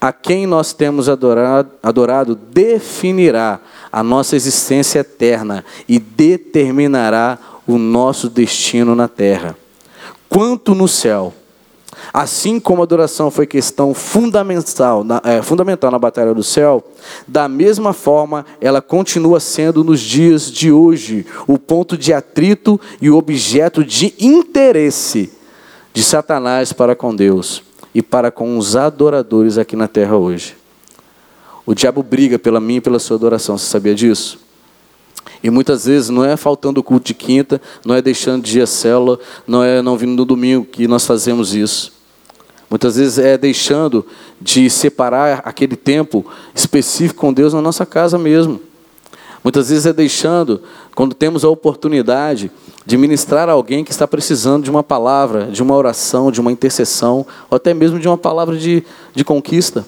A quem nós temos adorado, adorado definirá a nossa existência eterna e determinará o nosso destino na terra. Quanto no céu, Assim como a adoração foi questão fundamental na, é, fundamental na batalha do céu, da mesma forma ela continua sendo nos dias de hoje o ponto de atrito e o objeto de interesse de Satanás para com Deus e para com os adoradores aqui na terra hoje. O diabo briga pela minha e pela sua adoração, você sabia disso? E muitas vezes não é faltando o culto de quinta, não é deixando de ir à célula, não é não vindo no domingo que nós fazemos isso. Muitas vezes é deixando de separar aquele tempo específico com Deus na nossa casa mesmo. Muitas vezes é deixando, quando temos a oportunidade de ministrar a alguém que está precisando de uma palavra, de uma oração, de uma intercessão, ou até mesmo de uma palavra de, de conquista.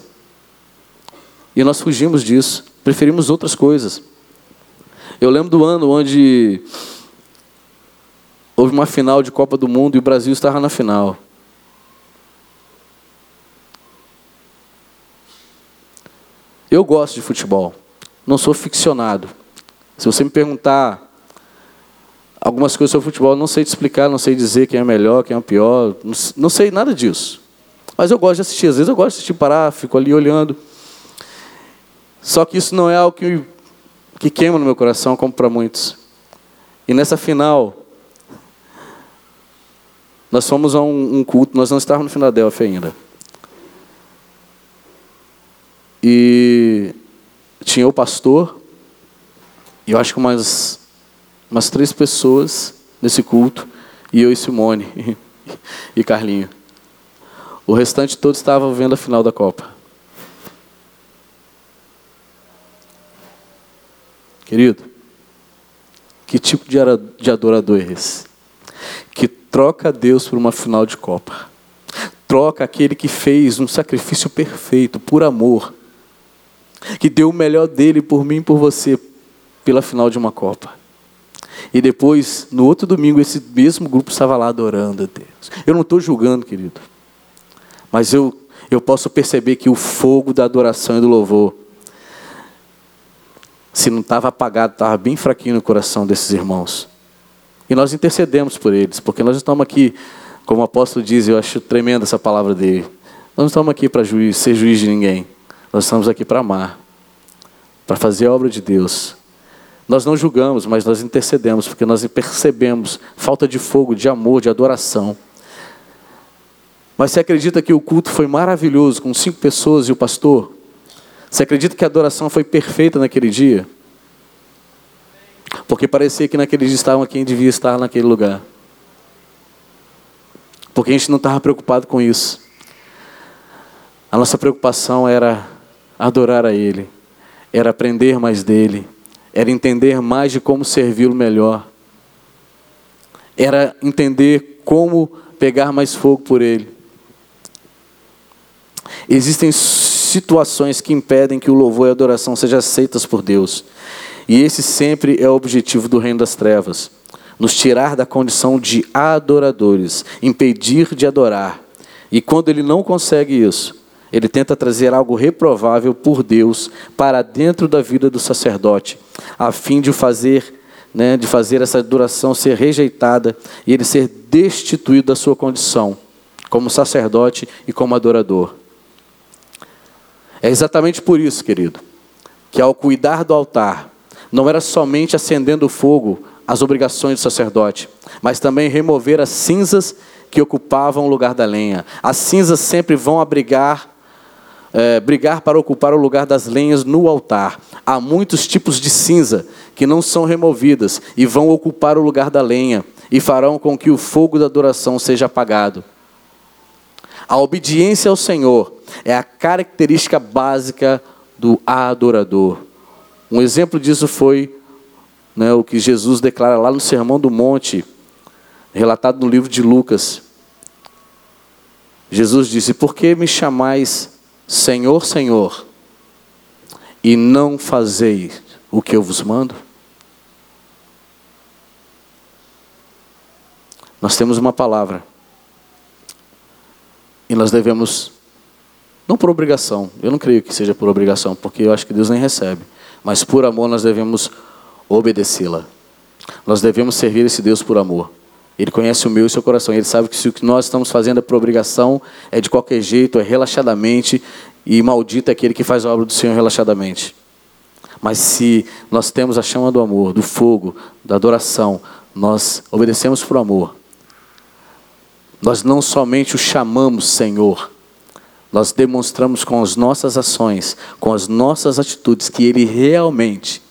E nós fugimos disso, preferimos outras coisas. Eu lembro do ano onde houve uma final de Copa do Mundo e o Brasil estava na final. Eu gosto de futebol, não sou ficcionado. Se você me perguntar algumas coisas sobre futebol, não sei te explicar, não sei dizer quem é melhor, quem é pior, não sei nada disso. Mas eu gosto de assistir, às vezes eu gosto de assistir, parar, fico ali olhando. Só que isso não é algo que, que queima no meu coração, como para muitos. E nessa final, nós fomos a um, um culto, nós não estávamos no Filadélfia ainda. E tinha o pastor, e eu acho que umas, umas três pessoas nesse culto, e eu e Simone e Carlinho. O restante todo estava vendo a final da Copa. Querido, que tipo de adorador é esse? Que troca Deus por uma final de Copa. Troca aquele que fez um sacrifício perfeito, por amor, que deu o melhor dele por mim e por você pela final de uma Copa. E depois, no outro domingo, esse mesmo grupo estava lá adorando a Deus. Eu não estou julgando, querido, mas eu, eu posso perceber que o fogo da adoração e do louvor, se não estava apagado, estava bem fraquinho no coração desses irmãos. E nós intercedemos por eles, porque nós estamos aqui, como o apóstolo diz, eu acho tremenda essa palavra dele. Nós não estamos aqui para ser juiz de ninguém. Nós estamos aqui para amar, para fazer a obra de Deus. Nós não julgamos, mas nós intercedemos, porque nós percebemos falta de fogo, de amor, de adoração. Mas você acredita que o culto foi maravilhoso com cinco pessoas e o pastor? Você acredita que a adoração foi perfeita naquele dia? Porque parecia que naquele dia estavam quem devia estar naquele lugar. Porque a gente não estava preocupado com isso. A nossa preocupação era adorar a Ele, era aprender mais dele, era entender mais de como servi-lo melhor, era entender como pegar mais fogo por Ele. Existem situações que impedem que o louvor e a adoração sejam aceitas por Deus. E esse sempre é o objetivo do reino das trevas: nos tirar da condição de adoradores, impedir de adorar. E quando ele não consegue isso, ele tenta trazer algo reprovável por Deus para dentro da vida do sacerdote, a fim de fazer, né, de fazer essa adoração ser rejeitada e ele ser destituído da sua condição como sacerdote e como adorador. É exatamente por isso, querido, que ao cuidar do altar, não era somente acendendo o fogo as obrigações do sacerdote, mas também remover as cinzas que ocupavam o lugar da lenha. As cinzas sempre vão abrigar é, brigar para ocupar o lugar das lenhas no altar. Há muitos tipos de cinza que não são removidas e vão ocupar o lugar da lenha e farão com que o fogo da adoração seja apagado. A obediência ao Senhor é a característica básica do adorador. Um exemplo disso foi né, o que Jesus declara lá no Sermão do Monte, relatado no livro de Lucas. Jesus disse: Por que me chamais Senhor, Senhor, e não fazeis o que eu vos mando? Nós temos uma palavra. E nós devemos, não por obrigação, eu não creio que seja por obrigação, porque eu acho que Deus nem recebe, mas por amor nós devemos obedecê-la. Nós devemos servir esse Deus por amor. Ele conhece o meu e o seu coração. Ele sabe que se o que nós estamos fazendo é por obrigação, é de qualquer jeito, é relaxadamente, e maldito é aquele que faz a obra do Senhor relaxadamente. Mas se nós temos a chama do amor, do fogo, da adoração, nós obedecemos por amor. Nós não somente o chamamos Senhor, nós demonstramos com as nossas ações, com as nossas atitudes, que Ele realmente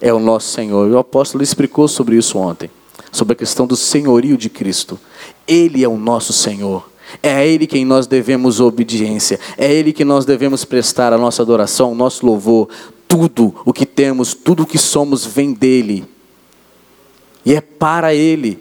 é o nosso Senhor. O apóstolo explicou sobre isso ontem sobre a questão do senhorio de Cristo. Ele é o nosso Senhor. É a Ele quem nós devemos obediência. É a Ele que nós devemos prestar a nossa adoração, o nosso louvor. Tudo o que temos, tudo o que somos vem dEle. E é para Ele.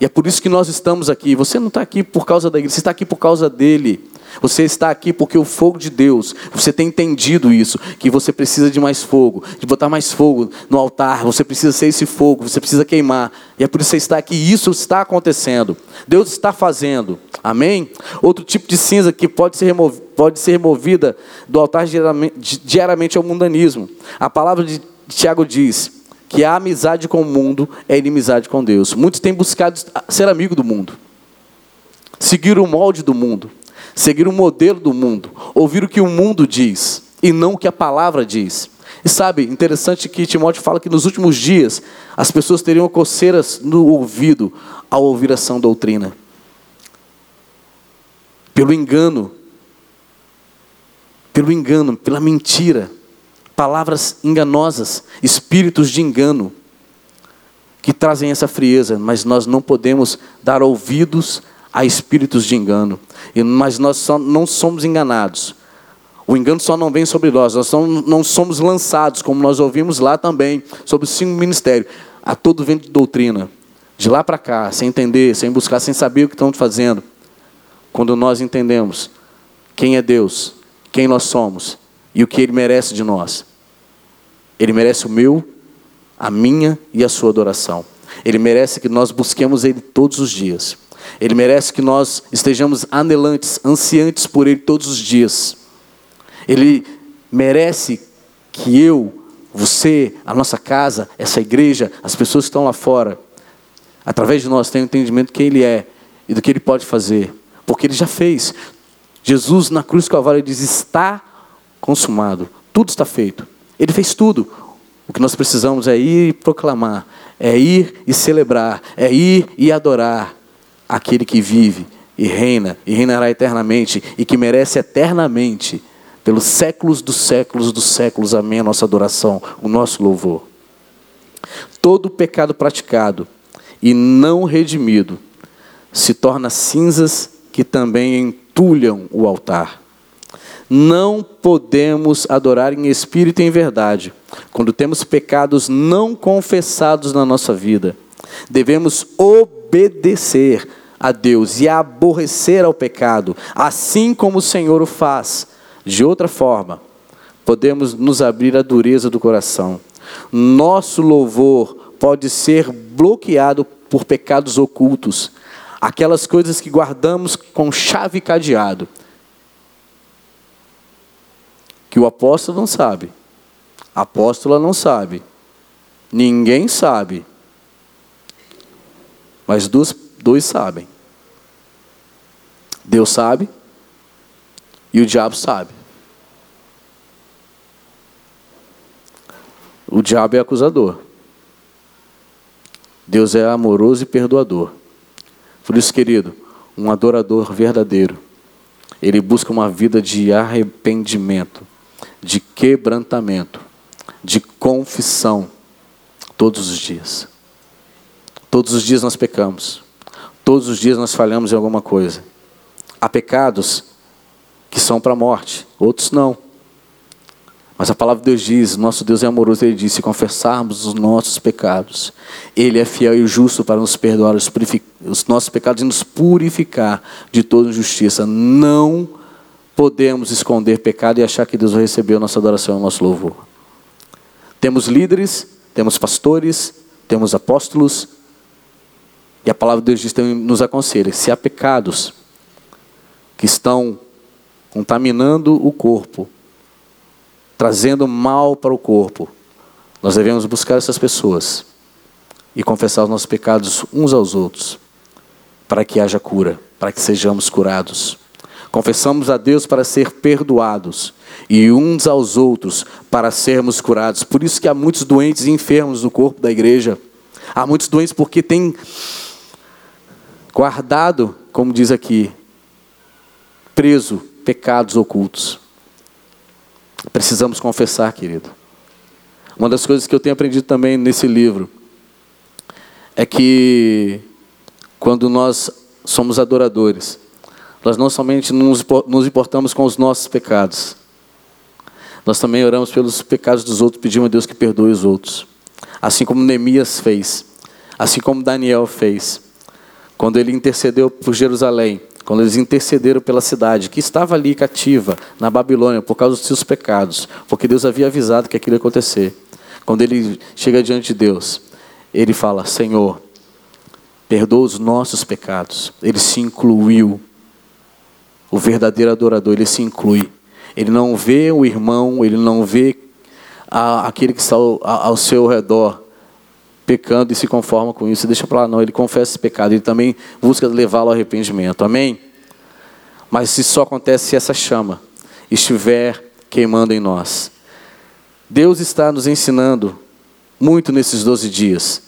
E é por isso que nós estamos aqui. Você não está aqui por causa da igreja, você está aqui por causa dele. Você está aqui porque o fogo de Deus, você tem entendido isso, que você precisa de mais fogo, de botar mais fogo no altar, você precisa ser esse fogo, você precisa queimar. E é por isso que você está aqui, isso está acontecendo. Deus está fazendo. Amém? Outro tipo de cinza que pode ser, remov pode ser removida do altar diariamente, é o mundanismo. A palavra de Tiago diz que a amizade com o mundo é inimizade com Deus. Muitos têm buscado ser amigo do mundo, seguir o molde do mundo seguir o modelo do mundo, ouvir o que o mundo diz e não o que a palavra diz. E sabe, interessante que Timóteo fala que nos últimos dias as pessoas teriam coceiras no ouvido ao ouvir a sã doutrina. Pelo engano, pelo engano, pela mentira, palavras enganosas, espíritos de engano que trazem essa frieza, mas nós não podemos dar ouvidos a espíritos de engano. Mas nós só não somos enganados. O engano só não vem sobre nós, nós não somos lançados, como nós ouvimos lá também, sobre o cinco ministério, a todo vento de doutrina. De lá para cá, sem entender, sem buscar, sem saber o que estão fazendo. Quando nós entendemos quem é Deus, quem nós somos e o que Ele merece de nós. Ele merece o meu, a minha e a sua adoração. Ele merece que nós busquemos Ele todos os dias. Ele merece que nós estejamos anelantes, ansiantes por Ele todos os dias. Ele merece que eu, você, a nossa casa, essa igreja, as pessoas que estão lá fora, através de nós, tenham entendimento de quem Ele é e do que Ele pode fazer, porque Ele já fez. Jesus na cruz do Calvário diz: está consumado, tudo está feito. Ele fez tudo. O que nós precisamos é ir e proclamar, é ir e celebrar, é ir e adorar aquele que vive e reina e reinará eternamente e que merece eternamente, pelos séculos dos séculos dos séculos, amém, a nossa adoração, o nosso louvor. Todo pecado praticado e não redimido se torna cinzas que também entulham o altar. Não podemos adorar em espírito e em verdade quando temos pecados não confessados na nossa vida. Devemos obedecer a Deus e aborrecer ao pecado, assim como o Senhor o faz. De outra forma, podemos nos abrir à dureza do coração. Nosso louvor pode ser bloqueado por pecados ocultos, aquelas coisas que guardamos com chave cadeado, que o apóstolo não sabe, a apóstola não sabe, ninguém sabe, mas dois, dois sabem. Deus sabe e o diabo sabe. O diabo é acusador. Deus é amoroso e perdoador. Por isso, querido, um adorador verdadeiro, ele busca uma vida de arrependimento, de quebrantamento, de confissão, todos os dias. Todos os dias nós pecamos, todos os dias nós falhamos em alguma coisa. Há pecados que são para a morte, outros não. Mas a palavra de Deus diz: nosso Deus é amoroso, ele diz: se confessarmos os nossos pecados, Ele é fiel e justo para nos perdoar os, os nossos pecados e nos purificar de toda injustiça. Não podemos esconder pecado e achar que Deus vai receber a nossa adoração e o nosso louvor. Temos líderes, temos pastores, temos apóstolos, e a palavra de Deus nos aconselha: se há pecados que estão contaminando o corpo, trazendo mal para o corpo, nós devemos buscar essas pessoas e confessar os nossos pecados uns aos outros, para que haja cura, para que sejamos curados. Confessamos a Deus para ser perdoados e uns aos outros para sermos curados. Por isso que há muitos doentes e enfermos no corpo da igreja. Há muitos doentes porque têm guardado, como diz aqui, preso pecados ocultos. Precisamos confessar, querido. Uma das coisas que eu tenho aprendido também nesse livro é que quando nós somos adoradores, nós não somente nos importamos com os nossos pecados, nós também oramos pelos pecados dos outros, pedimos a Deus que perdoe os outros. Assim como Neemias fez, assim como Daniel fez, quando ele intercedeu por Jerusalém, quando eles intercederam pela cidade, que estava ali cativa, na Babilônia, por causa dos seus pecados, porque Deus havia avisado que aquilo ia acontecer. Quando ele chega diante de Deus, ele fala: Senhor, perdoa os nossos pecados. Ele se incluiu. O verdadeiro adorador, ele se inclui. Ele não vê o irmão, ele não vê a, aquele que está ao, ao seu redor pecando e se conforma com isso, deixa para lá, não, ele confessa esse pecado, ele também busca levá-lo ao arrependimento, amém? Mas isso só acontece se essa chama estiver queimando em nós. Deus está nos ensinando muito nesses 12 dias,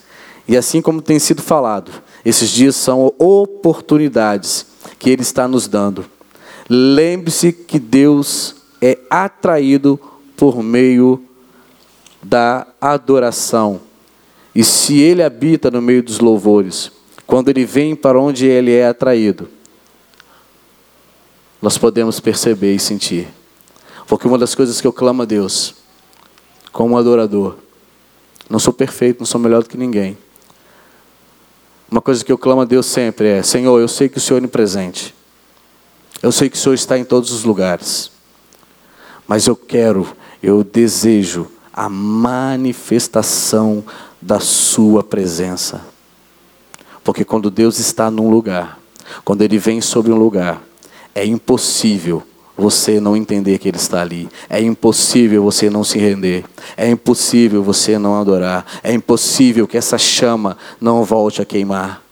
e assim como tem sido falado, esses dias são oportunidades que Ele está nos dando. Lembre-se que Deus é atraído por meio da adoração. E se ele habita no meio dos louvores, quando ele vem para onde ele é atraído, nós podemos perceber e sentir. Porque uma das coisas que eu clamo a Deus, como adorador, não sou perfeito, não sou melhor do que ninguém. Uma coisa que eu clamo a Deus sempre é: Senhor, eu sei que o Senhor é onipresente. Eu sei que o Senhor está em todos os lugares. Mas eu quero, eu desejo a manifestação da Sua presença. Porque quando Deus está num lugar, quando Ele vem sobre um lugar, é impossível você não entender que Ele está ali. É impossível você não se render. É impossível você não adorar. É impossível que essa chama não volte a queimar.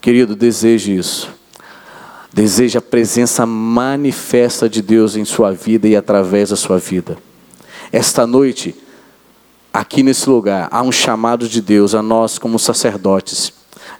Querido, deseje isso. Deseje a presença manifesta de Deus em sua vida e através da sua vida. Esta noite, aqui nesse lugar, há um chamado de Deus a nós, como sacerdotes,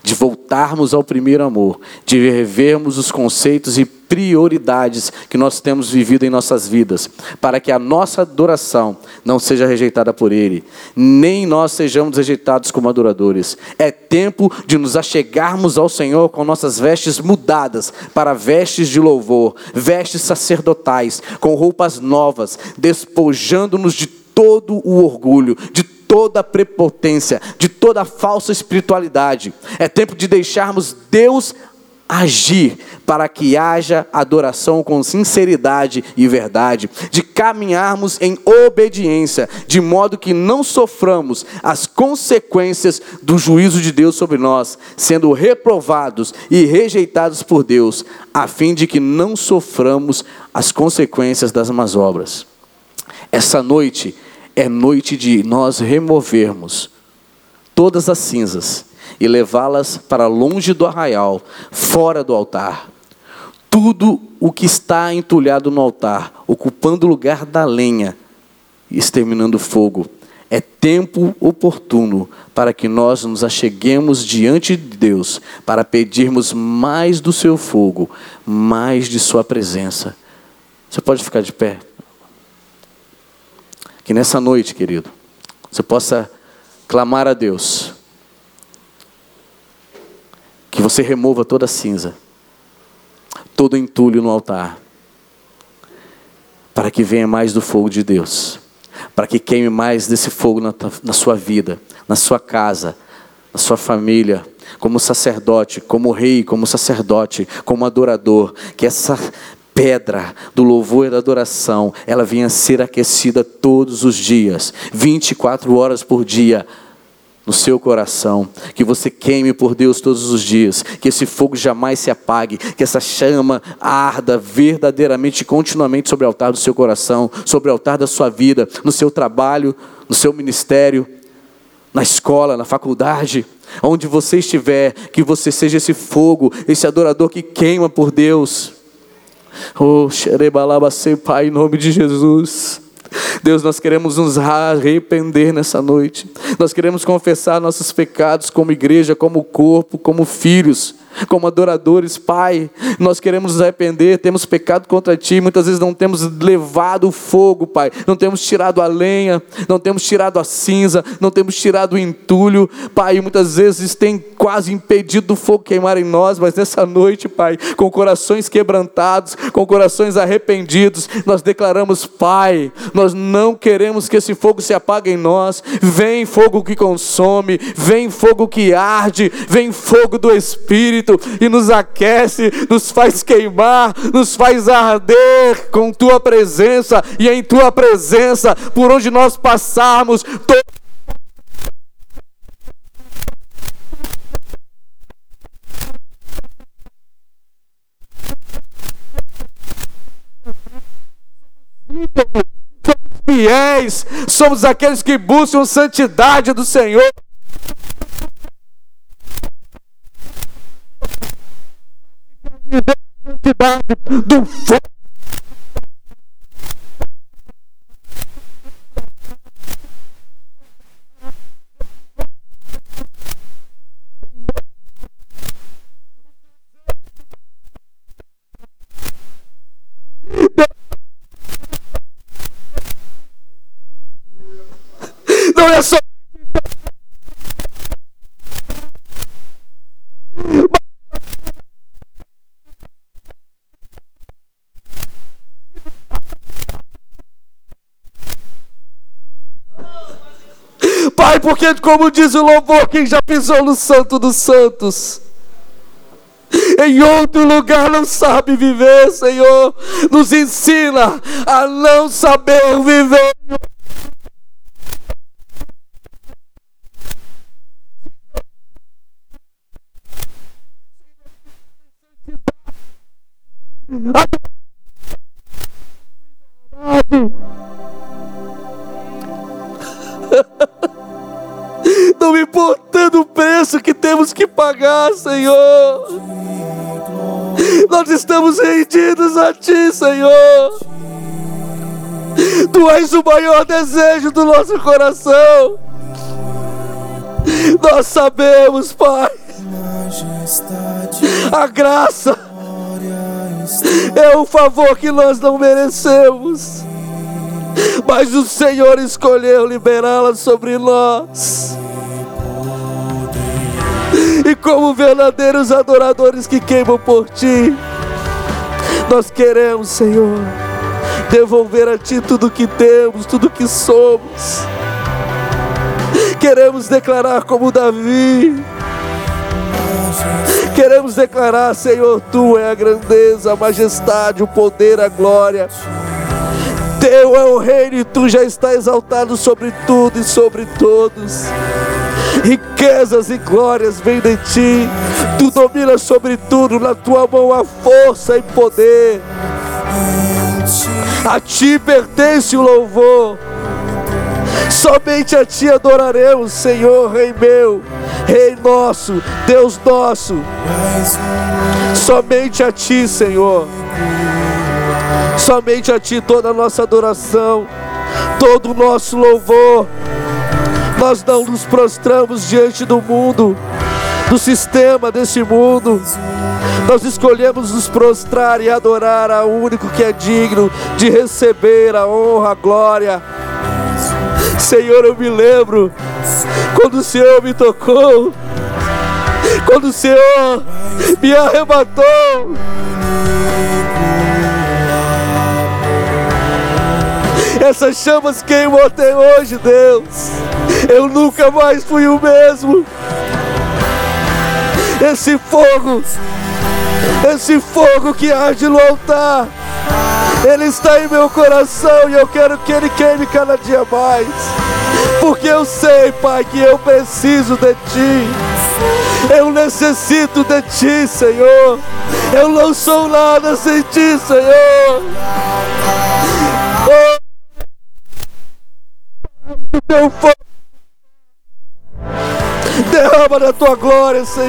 de voltarmos ao primeiro amor, de revermos os conceitos e prioridades que nós temos vivido em nossas vidas, para que a nossa adoração não seja rejeitada por Ele, nem nós sejamos rejeitados como adoradores. É tempo de nos achegarmos ao Senhor com nossas vestes mudadas para vestes de louvor, vestes sacerdotais, com roupas novas, despojando-nos de todo o orgulho, de toda a prepotência, de toda a falsa espiritualidade. É tempo de deixarmos Deus agir para que haja adoração com sinceridade e verdade, de caminharmos em obediência, de modo que não soframos as consequências do juízo de Deus sobre nós, sendo reprovados e rejeitados por Deus, a fim de que não soframos as consequências das más obras. Essa noite é noite de nós removermos todas as cinzas e levá-las para longe do arraial, fora do altar. Tudo o que está entulhado no altar, ocupando o lugar da lenha, exterminando o fogo, é tempo oportuno para que nós nos acheguemos diante de Deus, para pedirmos mais do seu fogo, mais de sua presença. Você pode ficar de pé? Que nessa noite, querido, você possa clamar a Deus, que você remova toda a cinza, todo entulho no altar, para que venha mais do fogo de Deus para que queime mais desse fogo na, na sua vida, na sua casa, na sua família, como sacerdote, como rei, como sacerdote, como adorador, que essa pedra do louvor e da adoração, ela venha ser aquecida todos os dias, 24 horas por dia, no seu coração, que você queime por Deus todos os dias, que esse fogo jamais se apague, que essa chama arda verdadeiramente, continuamente sobre o altar do seu coração, sobre o altar da sua vida, no seu trabalho, no seu ministério, na escola, na faculdade, onde você estiver, que você seja esse fogo, esse adorador que queima por Deus. Oh, xerebalaba, Pai, em nome de Jesus. Deus, nós queremos nos arrepender nessa noite. Nós queremos confessar nossos pecados como igreja, como corpo, como filhos como adoradores, Pai, nós queremos nos arrepender, temos pecado contra Ti, muitas vezes não temos levado o fogo, Pai, não temos tirado a lenha, não temos tirado a cinza, não temos tirado o entulho, Pai, muitas vezes tem quase impedido o fogo queimar em nós, mas nessa noite, Pai, com corações quebrantados, com corações arrependidos, nós declaramos, Pai, nós não queremos que esse fogo se apague em nós, vem fogo que consome, vem fogo que arde, vem fogo do Espírito, Espírito e nos aquece, nos faz queimar, nos faz arder com tua presença e em tua presença, por onde nós passarmos, somos fiéis, somos aqueles que buscam santidade do Senhor. Santidade do fogo. Não é só porque, como diz o louvor, quem já pisou no Santo dos Santos, em outro lugar não sabe viver, Senhor. Nos ensina a não saber viver. não importando o preço que temos que pagar, Senhor. Nós estamos rendidos a Ti, Senhor. Tu és o maior desejo do nosso coração. Nós sabemos, Pai, a graça é um favor que nós não merecemos, mas o Senhor escolheu liberá-la sobre nós. E como verdadeiros adoradores que queimam por ti, nós queremos, Senhor, devolver a Ti tudo que temos, tudo que somos. Queremos declarar como Davi. Queremos declarar, Senhor, Tu é a grandeza, a majestade, o poder, a glória. Teu é o reino e Tu já está exaltado sobre tudo e sobre todos riquezas e glórias vêm de ti. Tu dominas sobre tudo, na tua mão há força e poder. A ti pertence o louvor. Somente a ti adoraremos, Senhor, Rei meu, Rei nosso, Deus nosso. Somente a ti, Senhor. Somente a ti toda a nossa adoração, todo o nosso louvor Nós não nos prostramos diante do mundo, do sistema desse mundo. Nós escolhemos nos prostrar e adorar ao único que é digno de receber a honra, a glória. Senhor, eu me lembro quando o Senhor me tocou, quando o Senhor me arrebatou. Essas chamas queimam até hoje, Deus. Eu nunca mais fui o mesmo. Esse fogo, esse fogo que arde no altar, ele está em meu coração e eu quero que ele queime cada dia mais. Porque eu sei, Pai, que eu preciso de Ti. Eu necessito de Ti, Senhor. Eu não sou nada sem Ti, Senhor. Teu fogo. Derrama da tua glória, Senhor.